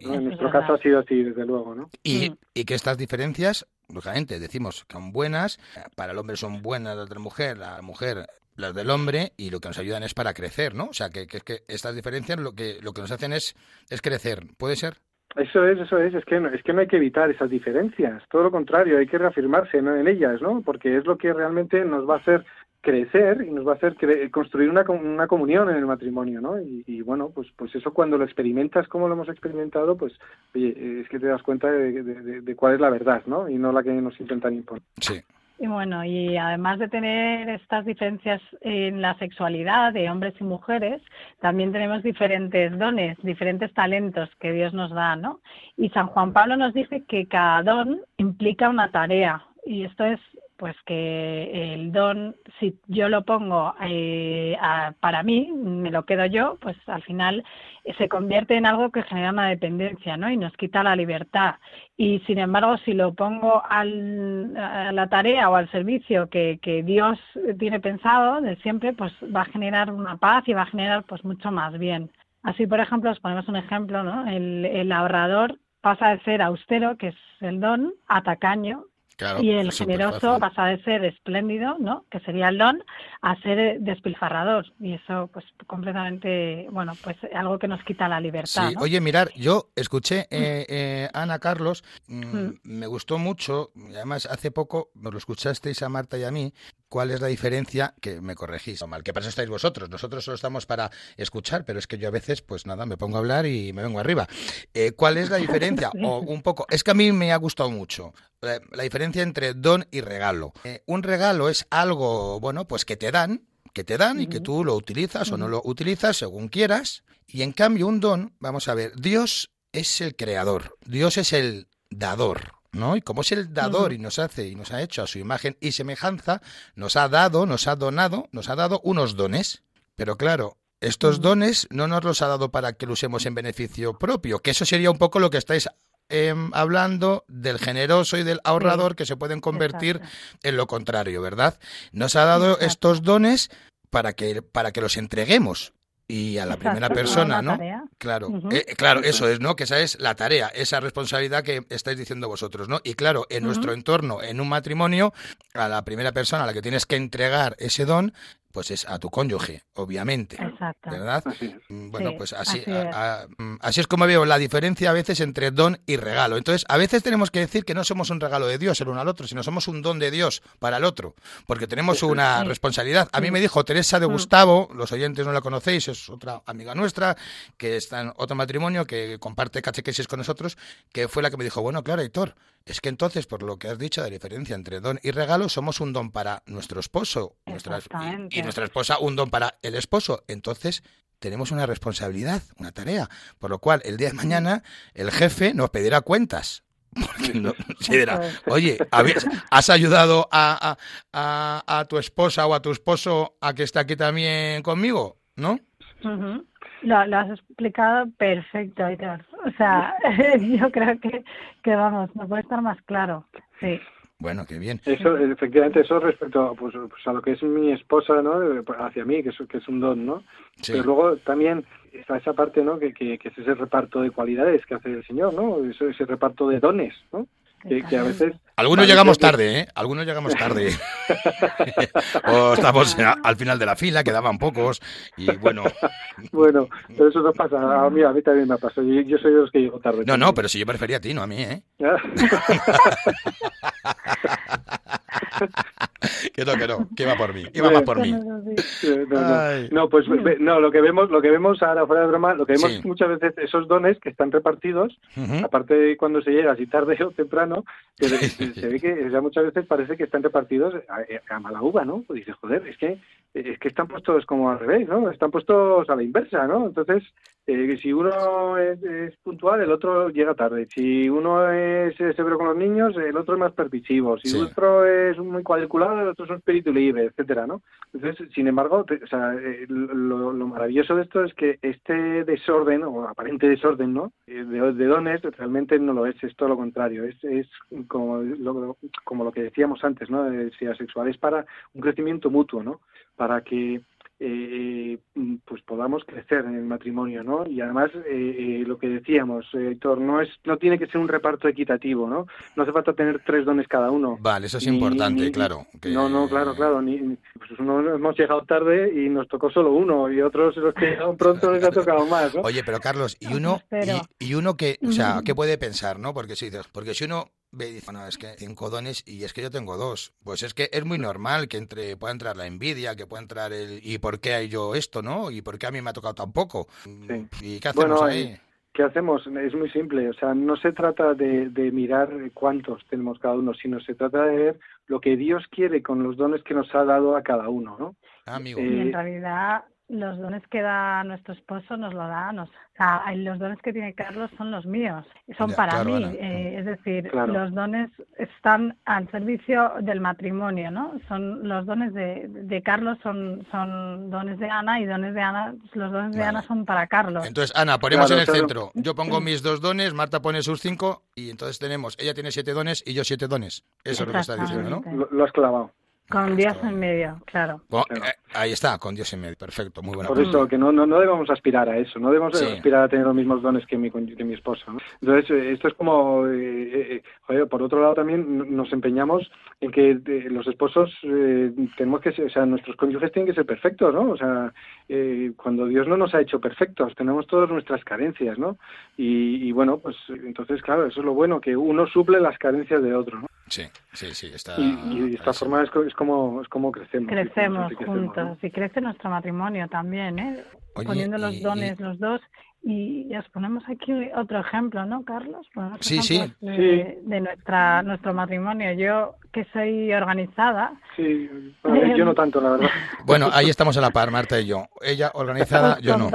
En es nuestro caso ha sido así, desde luego, ¿no? Y, Mm. y que estas diferencias, lógicamente, decimos que son buenas, para el hombre son buenas las de la mujer, la mujer las del hombre, y lo que nos ayudan es para crecer, ¿no? O sea, que, que, es que estas diferencias lo que, lo que nos hacen es, es crecer. ¿Puede ser? Eso es, eso es, es que no, es que no hay que evitar esas diferencias, todo lo contrario, hay que reafirmarse ¿no? en ellas, ¿no? Porque es lo que realmente nos va a hacer crecer y nos va a hacer cre- construir una, com- una comunión en el matrimonio, ¿no? Y, y bueno, pues pues eso cuando lo experimentas como lo hemos experimentado, pues oye, es que te das cuenta de, de- de- de cuál es la verdad, ¿no? Y no la que nos intentan imponer. Sí. Y bueno, y además de tener estas diferencias en la sexualidad de hombres y mujeres, también tenemos diferentes dones, diferentes talentos que Dios nos da, ¿no? Y San Juan Pablo nos dice que cada don implica una tarea. Y esto es pues que el don, si yo lo pongo eh, a- para mí, me lo quedo yo, pues al final eh, se convierte en algo que genera una dependencia, ¿no? Y nos quita la libertad. Y sin embargo, si lo pongo al, a la tarea o al servicio que, que Dios tiene pensado de siempre, pues va a generar una paz y va a generar pues mucho más bien. Así, por ejemplo, os ponemos un ejemplo, ¿no? El, el ahorrador pasa de ser austero, que es el don, a tacaño, Claro, y el generoso pasa de ser espléndido, ¿no? Que sería el don, a ser despilfarrador. Y eso, pues, completamente, bueno, pues algo que nos quita la libertad, Sí, ¿no? oye, mirar, yo escuché eh, eh, Ana Carlos, mm, Mm. me gustó mucho, y además hace poco nos lo escuchasteis a Marta y a mí, cuál es la diferencia, que me corregís, mal, que para eso estáis vosotros, nosotros solo estamos para escuchar, pero es que yo a veces, pues nada, me pongo a hablar y me vengo arriba. Eh, ¿Cuál es la diferencia? O un poco, es que a mí me ha gustado mucho la, la diferencia entre don y regalo. Eh, un regalo es algo, bueno, pues que te dan, que te dan y que tú lo utilizas o no lo utilizas según quieras. Y en cambio un don, vamos a ver, Dios es el creador, Dios es el dador. ¿No? Y como es el dador y nos hace y nos ha hecho a su imagen y semejanza, nos ha dado, nos ha donado, nos ha dado unos dones. Pero claro, estos dones no nos los ha dado para que los usemos en beneficio propio, que eso sería un poco lo que estáis em, hablando del generoso y del ahorrador que se pueden convertir Exacto. en lo contrario, ¿verdad? Nos ha dado Exacto. estos dones para que, para que los entreguemos. Y a la Exacto, primera persona, ¿no? tarea. Claro, eh, claro, eso es, ¿no? Que esa es la tarea, esa responsabilidad que estáis diciendo vosotros, ¿no? Y claro, en nuestro entorno, en un matrimonio, a la primera persona a la que tienes que entregar ese don, pues es a tu cónyuge, obviamente. Exacto. ¿Verdad? Así es. Mm, Bueno, Sí, pues así, así a- es. a- mm, así es como veo la diferencia a veces entre don y regalo. Entonces, a veces tenemos que decir que no somos un regalo de Dios el uno al otro, sino somos un don de Dios para el otro, porque tenemos una Sí. responsabilidad. A mí me dijo Teresa de Mm. Gustavo, los oyentes no la conocéis, es otra amiga nuestra, que está en otro matrimonio, que comparte catequesis con nosotros, que fue la que me dijo, bueno, claro, Héctor, es que entonces, por lo que has dicho, la diferencia entre don y regalo, somos un don para nuestro esposo nuestra, y, y nuestra esposa un don para el esposo. Entonces, tenemos una responsabilidad, una tarea. Por lo cual, el día de mañana, el jefe nos pedirá cuentas. Porque no- se dirá, oye, ¿habías- ¿has ayudado a, a- a- a tu esposa o a tu esposo a que esté aquí también conmigo? ¿No? Lo, lo has explicado perfecto, Aitor. O sea, yo creo que, que vamos, no puede estar más claro. Sí. Bueno, qué bien. Eso, efectivamente, eso respecto a, pues, pues a lo que es mi esposa, ¿no? Eh, Hacia mí, que es, que es un don, ¿no? Sí. Pero luego también está esa parte, ¿no? Que, que, que es ese reparto de cualidades que hace el Señor, ¿no? Ese, ese reparto de dones, ¿no? Que, que a veces... Algunos llegamos tarde, ¿eh? Algunos llegamos tarde. o estamos a- al final de la fila, quedaban pocos. Y bueno, Bueno, pero eso no pasa. A mí, a mí también me pasa. Yo, yo soy de los que llego tarde. no, no, pero si yo prefería a ti, no a mí, ¿eh? Que no, que no, que iba por mí, iba más por mí. No pues no, lo que vemos, lo que vemos ahora fuera de broma, lo que vemos Sí. muchas veces esos dones que están repartidos, aparte de cuando se llega, si tarde o temprano, que se, se ve que ya muchas veces parece que están repartidos a, a mala uva, ¿no? Pues dices, joder, es que es que están puestos como al revés, ¿no? Están puestos a la inversa, ¿no? Entonces, eh, si uno es, es puntual, el otro llega tarde. Si uno es severo con los niños, el otro es más permisivo. Si Sí. otro es muy cuadriculado, el otro es un espíritu libre, etcétera, ¿no? Entonces, sin embargo, te- o sea, eh, lo, lo maravilloso de esto es que este desorden, o aparente desorden, ¿no? Eh, De, de dones, realmente no lo es, es todo lo contrario. Es, es como, lo, como lo que decíamos antes, ¿no? De si asexual es para un crecimiento mutuo, ¿no? Para que eh, mm, pues podamos crecer en el matrimonio, ¿no? Y además eh, eh, lo que decíamos, eh, Héctor, no es, no tiene que ser un reparto equitativo, ¿no? No hace falta tener tres dones cada uno. Vale, eso es Ni- importante, ni- claro. que- No, no, claro, claro. Ni, pues uno hemos llegado tarde y nos tocó solo uno y otros los que llegaron pronto les ha tocado más, ¿no? Oye, pero Carlos, y uno, y, y uno que, o sea. ¿qué puede pensar, no? Porque si porque si uno ve y dice, no, es que cinco dones y es que yo tengo dos, pues es que es muy normal que entre, pueda entrar la envidia, que pueda entrar el, ¿y por qué hay yo esto, no? ¿Y por qué a mí me ha tocado tan poco? Sí. ¿Y qué hacemos Bueno, ahí? eh, ¿Qué hacemos? Es muy simple. O sea, no se trata de, de mirar cuántos tenemos cada uno, sino se trata de ver lo que Dios quiere con los dones que nos ha dado a cada uno, ¿no? Ah, amigo. eh, Y en realidad los dones que da nuestro esposo nos lo da, nos, o sea, los dones que tiene Carlos son los míos, son Ya, para claro, mí, eh, es decir, Claro. los dones están al servicio del matrimonio, ¿no? Son los dones de, de Carlos son son dones de Ana y dones de Ana, los dones de Vale. Ana son para Carlos. Entonces, Ana, ponemos Claro, en el claro. centro. Yo pongo mis dos dones, Marta pone sus cinco y entonces tenemos, ella tiene siete dones y yo siete dones. Eso es lo que está diciendo, ¿no? Lo, lo has clavado. Con Dios en medio, claro. Eh, ahí está, con Dios en medio. Perfecto, muy buena. Por eso que no, no, no debemos aspirar a eso, no debemos Sí. aspirar a tener los mismos dones que mi, que mi esposa. ¿no? Entonces, eh, esto es como, eh, eh, joder, por otro lado también nos empeñamos en que eh, los esposos eh, tenemos que ser, o sea, nuestros cónyuges tienen que ser perfectos, ¿no? O sea, eh, cuando Dios no nos ha hecho perfectos, tenemos todas nuestras carencias, ¿no? Y, y bueno, pues entonces, claro, eso es lo bueno, que uno suple las carencias de otro, ¿no? Sí, sí, sí, está. Y, y de esta sí. forma es, co- es como es como crecemos. Crecemos enriquecemos, juntos ¿no? y crece nuestro matrimonio también, ¿eh? Oye, Poniendo los y- dones y- los dos. Y os ponemos aquí otro ejemplo, ¿no, Carlos? Ponemos Sí, sí. De, de nuestra, nuestro matrimonio. Yo, que soy organizada, Sí, bueno, yo no tanto, la verdad. Bueno, ahí estamos a la par, Marta y yo. Ella organizada, yo no.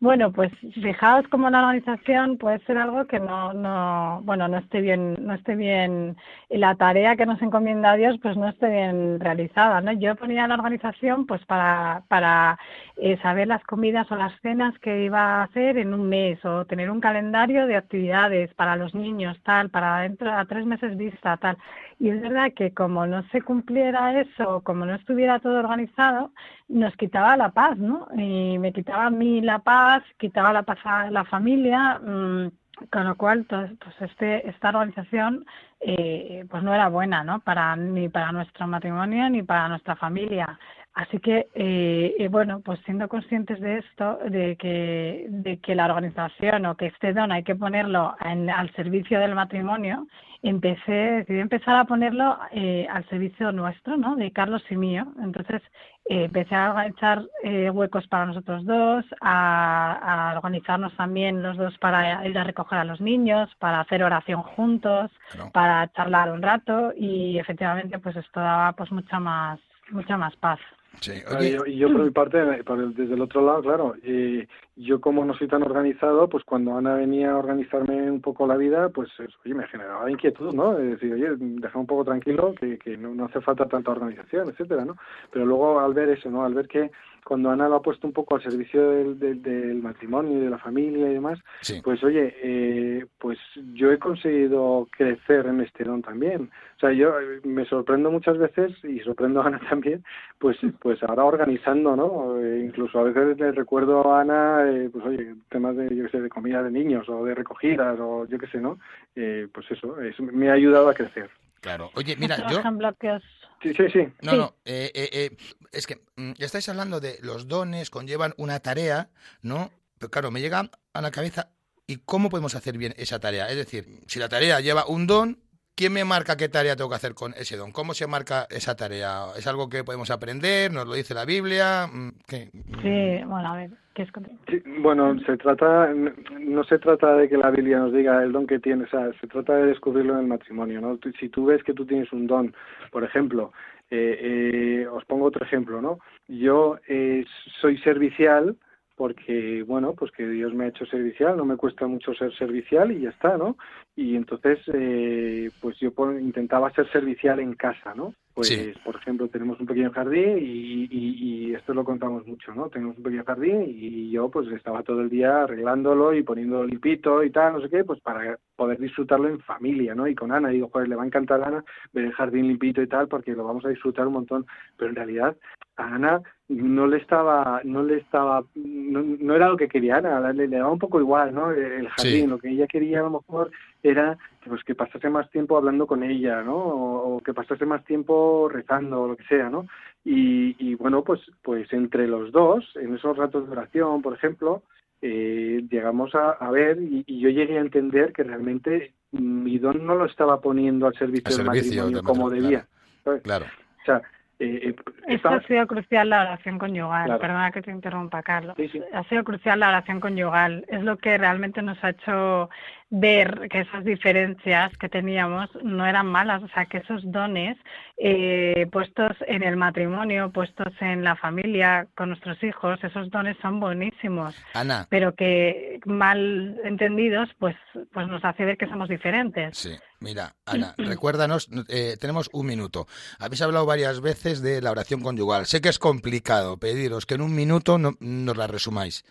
Bueno, pues fijaos cómo la organización puede ser algo que no, no, bueno, no esté bien, no esté bien, y la tarea que nos encomienda Dios, pues no esté bien realizada, ¿no? Yo ponía la organización, pues para, para eh, saber las comidas o las cenas que iba a hacer en un mes, o tener un calendario de actividades para los niños, tal, para dentro a tres meses vista, tal. Y es verdad que como no se cumpliera eso, como no estuviera todo organizado, nos quitaba la paz, ¿no? Y me quitaba a mí la paz, quitaba la paz a la familia, mm, con lo cual, pues, pues este, esta organización eh, pues no era buena, ¿no? Para, ni para nuestro matrimonio ni para nuestra familia. Así que, eh, eh, bueno, pues siendo conscientes de esto, de que, de que la organización o que este don hay que ponerlo en- al servicio del matrimonio, empecé, decidí empezar a ponerlo eh, al servicio nuestro, ¿no? De Carlos y mío. Entonces, eh, empecé a echar eh, huecos para nosotros dos, a, a organizarnos también los dos para ir a recoger a los niños, para hacer oración juntos, Claro. para charlar un rato y efectivamente pues esto daba pues mucha más mucha más paz. Sí, y yo, y yo por mi parte, desde el otro lado, claro, eh, yo como no soy tan organizado, pues cuando Ana venía a organizarme un poco la vida, pues es- oye, me generaba inquietud, ¿no? Es decir, oye, deja un poco tranquilo, que, que no, no hace falta tanta organización, etcétera, ¿no? Pero luego al ver eso, ¿no? Al ver que cuando Ana lo ha puesto un poco al servicio del, del, del matrimonio y de la familia y demás, sí. pues oye, eh, pues yo he conseguido crecer en este don también. O sea, yo eh, me sorprendo muchas veces y sorprendo a Ana también, pues pues ahora organizando, ¿no? Eh, incluso a veces le recuerdo a Ana, eh, pues oye, temas de, yo qué sé, de comida de niños o de recogidas o yo qué sé, ¿no? Eh, pues eso, eso me ha ayudado a crecer. Claro. Oye, mira, yo... que Sí, sí, sí. No, Sí. no, eh, eh, eh, es que mm, estáis hablando de los dones, conllevan una tarea, ¿no? Pero claro, me llega a la cabeza, ¿y cómo podemos hacer bien esa tarea? Es decir, si la tarea lleva un don, ¿quién me marca qué tarea tengo que hacer con ese don? ¿Cómo se marca esa tarea? ¿Es algo que podemos aprender? ¿Nos lo dice la Biblia? Mm, ¿Qué? Sí, bueno, a ver, ¿qué es Sí, bueno, se trata, no se trata de que la Biblia nos diga el don que tienes, o sea, se trata de descubrirlo en el matrimonio, ¿no? Si tú ves que tú tienes un don, por ejemplo, eh, eh, os pongo otro ejemplo, ¿no? Yo eh, soy servicial porque, bueno, pues que Dios me ha hecho servicial, no me cuesta mucho ser servicial y ya está, ¿no? Y entonces, eh, pues yo intentaba ser servicial en casa, ¿no? Pues, Sí. por ejemplo, tenemos un pequeño jardín y, y- y esto lo contamos mucho, ¿no? Tenemos un pequeño jardín y yo pues estaba todo el día arreglándolo y poniéndolo limpito y tal, no sé qué, pues para poder disfrutarlo en familia, ¿no? Y con Ana, digo, joder, le va a encantar a Ana ver el jardín limpito y tal porque lo vamos a disfrutar un montón, pero en realidad a Ana no le estaba, no le estaba, no, no era lo que quería Ana, le, le daba un poco igual, ¿no? El jardín, Sí. lo que ella quería a lo mejor era pues que pasase más tiempo hablando con ella, ¿no? O, o que pasase más tiempo rezando o lo que sea, ¿no? Y, y bueno, pues, pues entre los dos, en esos ratos de oración, por ejemplo, eh, llegamos a, a ver y, y yo llegué a entender que realmente mi don no lo estaba poniendo al servicio, Al del matrimonio como debía. ¿sabes? Claro. O sea, eh, eh, ha sido crucial la oración conyugal. Claro. Perdona que te interrumpa, Carlos. Sí, sí. Ha sido crucial la oración conyugal. Es lo que realmente nos ha hecho ver que esas diferencias que teníamos no eran malas. O sea, que esos dones eh, puestos en el matrimonio, puestos en la familia, con nuestros hijos, esos dones son buenísimos. Ana, Pero que mal entendidos, pues, pues nos hace ver que somos diferentes. Sí, mira, Ana, recuérdanos, eh, tenemos un minuto. Habéis hablado varias veces de la oración conyugal. Sé que es complicado pediros que en un minuto no- nos la resumáis.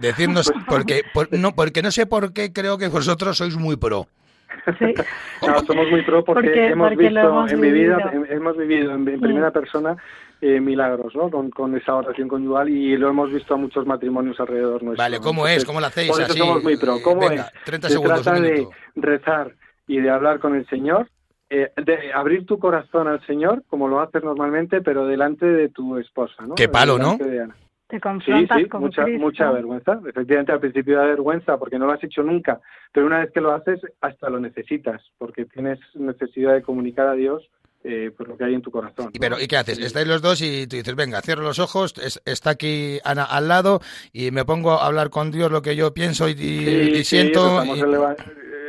Decirnos, porque, por- no, porque no sé por qué creo que vosotros sois muy pro. Sí. Claro, somos muy pro porque, Porque- hemos porque visto hemos en mi vida, vivido. hem- hemos vivido en, en primera persona eh, milagros, ¿no? Con, con esa oración conyugal y lo hemos visto a muchos matrimonios alrededor nuestro. Vale. ¿cómo Entonces, es? ¿Cómo lo hacéis? Por eso Así, somos muy pro. eh, ¿Cómo venga, es? 30 Se segundos, trata un de rezar y de hablar con el Señor, eh, de abrir tu corazón al Señor, como lo haces normalmente, pero delante de tu esposa, ¿no? Qué palo, ¿no? Delante de Ana. Te Sí, confrontas sí, con mucha, Cristo. mucha vergüenza. Efectivamente, al principio da vergüenza porque no lo has hecho nunca, pero una vez que lo haces, hasta lo necesitas, porque tienes necesidad de comunicar a Dios eh, pues lo que hay en tu corazón. Pero, ¿y qué haces? Sí. Estáis los dos y tú dices, venga, cierro los ojos, es- está aquí Ana al lado y me pongo a hablar con Dios lo que yo pienso y, y- Sí, y sí, siento. rezamos y- el eh,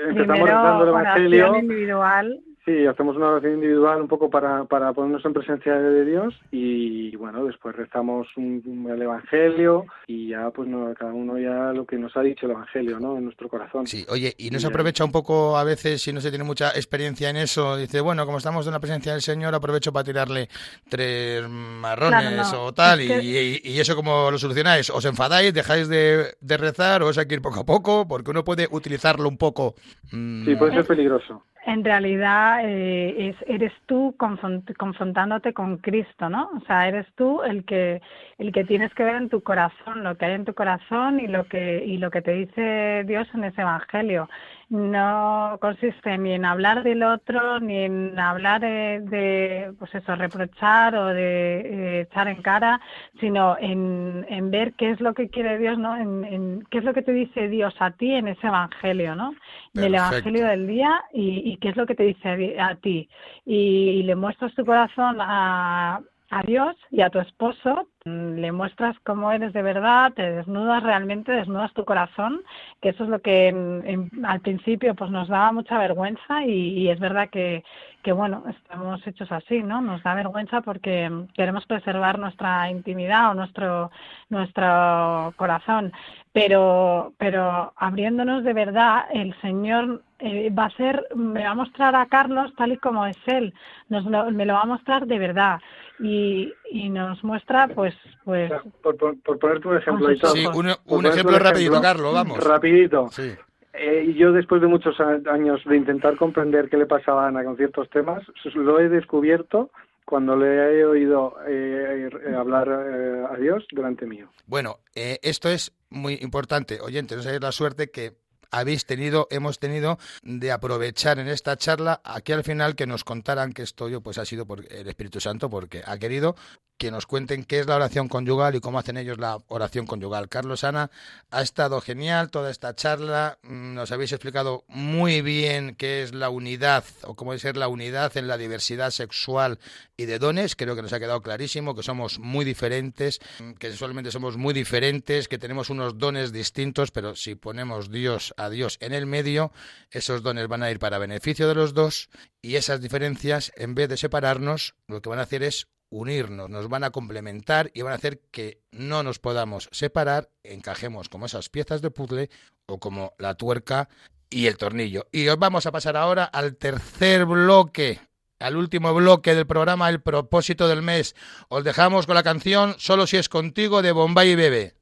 empezamos Primero, rezando el Evangelio. individual. Sí, hacemos una oración individual un poco para, para ponernos en presencia de Dios y bueno, después rezamos un- un- el Evangelio y ya pues no, cada uno ya lo que nos ha dicho el Evangelio, ¿no? En nuestro corazón. Sí, oye, y no se aprovecha un poco a veces si no se tiene mucha experiencia en eso, dice, bueno, como estamos en la presencia del Señor, aprovecho para tirarle tres marrones Claro, no. o tal, Es que- y, y- y eso como lo solucionáis, os enfadáis, dejáis de, de rezar, o os hay que ir poco a poco, porque uno puede utilizarlo un poco. mm, Sí, puede ser peligroso. En realidad eh, es, eres tú confront- confrontándote con Cristo, ¿no? O sea, eres tú el que el que tienes que ver en tu corazón, lo que hay en tu corazón y lo que y lo que te dice Dios en ese evangelio. No consiste ni en hablar del otro, ni en hablar de, de, pues eso, reprochar o de eh, echar en cara, sino en, en, ver qué es lo que quiere Dios, ¿no? En, en, qué es lo que te dice Dios a ti en ese evangelio, ¿no? Del evangelio del día y, y, qué es lo que te dice a, a ti. Y, y le muestras tu corazón a a Dios y a tu esposo, mm, le muestras cómo eres de verdad, te desnudas realmente, desnudas tu corazón, que eso es lo que en, al principio pues nos daba mucha vergüenza y, y es verdad que, que, bueno, estamos hechos así, ¿no? Nos da vergüenza porque queremos preservar nuestra intimidad o nuestro, nuestro corazón, pero, pero abriéndonos de verdad, el Señor eh, va a ser, me va a mostrar a Carlos tal y como es él, nos lo, me lo va a mostrar de verdad y, y nos muestra pues pues o sea, por, por, por, ponerte un ejemplo y todo, sí, un, un ejemplo rapidito Carlos vamos rapidito sí. eh, yo después de muchos años de intentar comprender qué le pasaba a Ana con ciertos temas lo he descubierto cuando le he oído eh, hablar eh, a Dios delante mío. Bueno, eh, esto es muy importante. Oyente, no sabéis la suerte que habéis tenido, hemos tenido de aprovechar en esta charla aquí al final que nos contaran que esto yo pues ha sido por el Espíritu Santo porque ha querido que nos cuenten qué es la oración conyugal y cómo hacen ellos la oración conyugal. Carlos Ana, ha estado genial toda esta charla, nos habéis explicado muy bien qué es la unidad o cómo es ser la unidad en la diversidad sexual y de dones, creo que nos ha quedado clarísimo que somos muy diferentes, que sexualmente somos muy diferentes, que tenemos unos dones distintos, pero si ponemos Dios a Dios en el medio, esos dones van a ir para beneficio de los dos y esas diferencias, en vez de separarnos, lo que van a hacer es unirnos, nos van a complementar y van a hacer que no nos podamos separar, encajemos como esas piezas de puzzle o como la tuerca y el tornillo. Y os vamos a pasar ahora al tercer bloque, al último bloque del programa, el propósito del mes. Os dejamos con la canción Solo si es contigo de Bombay y Bebe.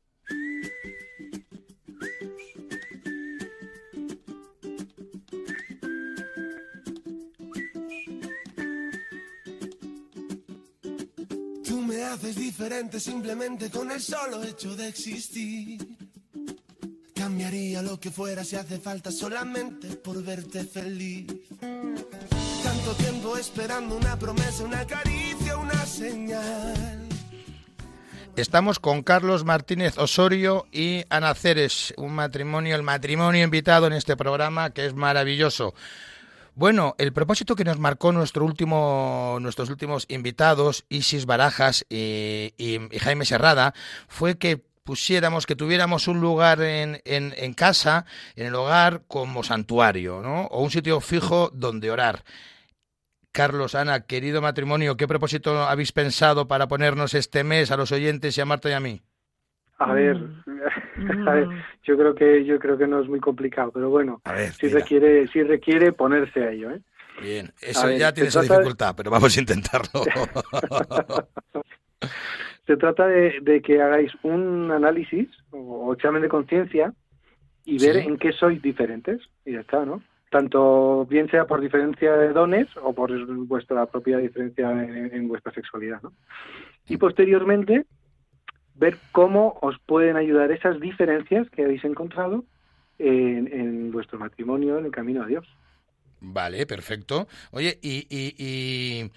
Haces diferente simplemente con el solo hecho de existir. Cambiaría lo que fuera si hace falta solamente por verte feliz. Tanto tiempo esperando una promesa, una caricia, una señal. Estamos con Carlos Martínez Osorio y Ana Ceres, un matrimonio, el matrimonio invitado en este programa que es maravilloso. Bueno, el propósito que nos marcó nuestro último, nuestros últimos invitados, Isis Barajas y, Jaime Serrada, fue que pusiéramos, que tuviéramos un lugar en, en, en, casa, en el hogar, como santuario, ¿no? O un sitio fijo donde orar. Carlos, Ana, querido matrimonio, ¿qué propósito habéis pensado para ponernos este mes a los oyentes y a Marta y a mí? A ver, mm. a ver, yo creo que yo creo que no es muy complicado, pero bueno, ver, sí requiere sí requiere ponerse a ello, ¿eh? Bien, eso ver, ya tiene su dificultad, de... pero vamos a intentarlo. se trata de, de, que hagáis un análisis o, examen de conciencia y ver sí. en qué sois diferentes y ya está, ¿no? Tanto bien sea por diferencia de dones o por vuestra propia diferencia en, en vuestra sexualidad, ¿no? Y posteriormente ver cómo os pueden ayudar esas diferencias que habéis encontrado en, vuestro matrimonio, en el camino a Dios. Vale, perfecto. Oye, y, y, y,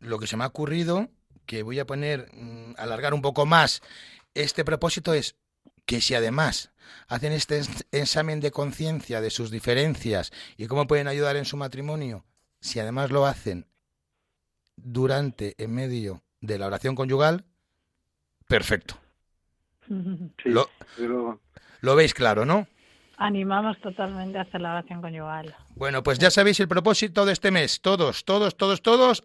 lo que se me ha ocurrido, que voy a poner, mm, alargar un poco más, este propósito es que si además hacen este examen de conciencia de sus diferencias y cómo pueden ayudar en su matrimonio, si además lo hacen durante, en medio de la oración conyugal, perfecto. Sí, lo, pero... lo veis claro, ¿no? Animamos totalmente a hacer la oración conyugal. Bueno, pues ya sabéis el propósito de este mes. Todos, todos, todos, todos.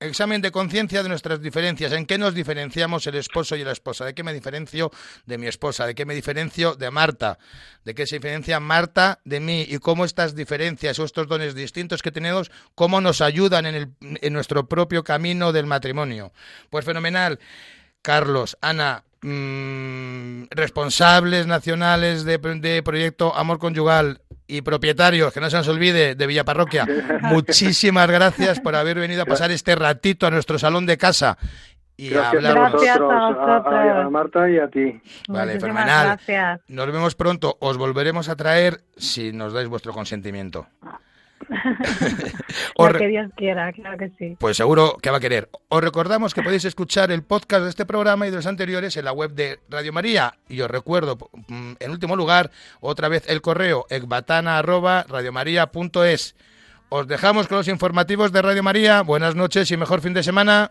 Examen de conciencia de nuestras diferencias. ¿En qué nos diferenciamos el esposo y la esposa? ¿De qué me diferencio de mi esposa? ¿De qué me diferencio de Marta? ¿De qué se diferencia Marta de mí? ¿Y cómo estas diferencias o estos dones distintos que tenemos, cómo nos ayudan en, el, en nuestro propio camino del matrimonio? Pues fenomenal. Carlos, Ana, mmm, responsables nacionales de, de, proyecto Amor Conyugal y propietarios, que no se nos olvide, de Villa Parroquia, muchísimas gracias por haber venido a pasar este ratito a nuestro salón de casa. y Gracias a hablamos. Gracias a vosotros, a, a- vosotros. a Marta y a ti. Vale, Muchísimas fenomenal. Gracias. Nos vemos pronto. Os volveremos a traer si nos dais vuestro consentimiento. Lo que Dios quiera, claro que sí. Pues seguro que va a querer. Os recordamos que podéis escuchar el podcast de este programa y de los anteriores en la web de Radio María. Y os recuerdo, mm, en último lugar, otra vez el correo ecbatana@radiomaria.es. Os dejamos con los informativos de Radio María. Buenas noches y mejor fin de semana.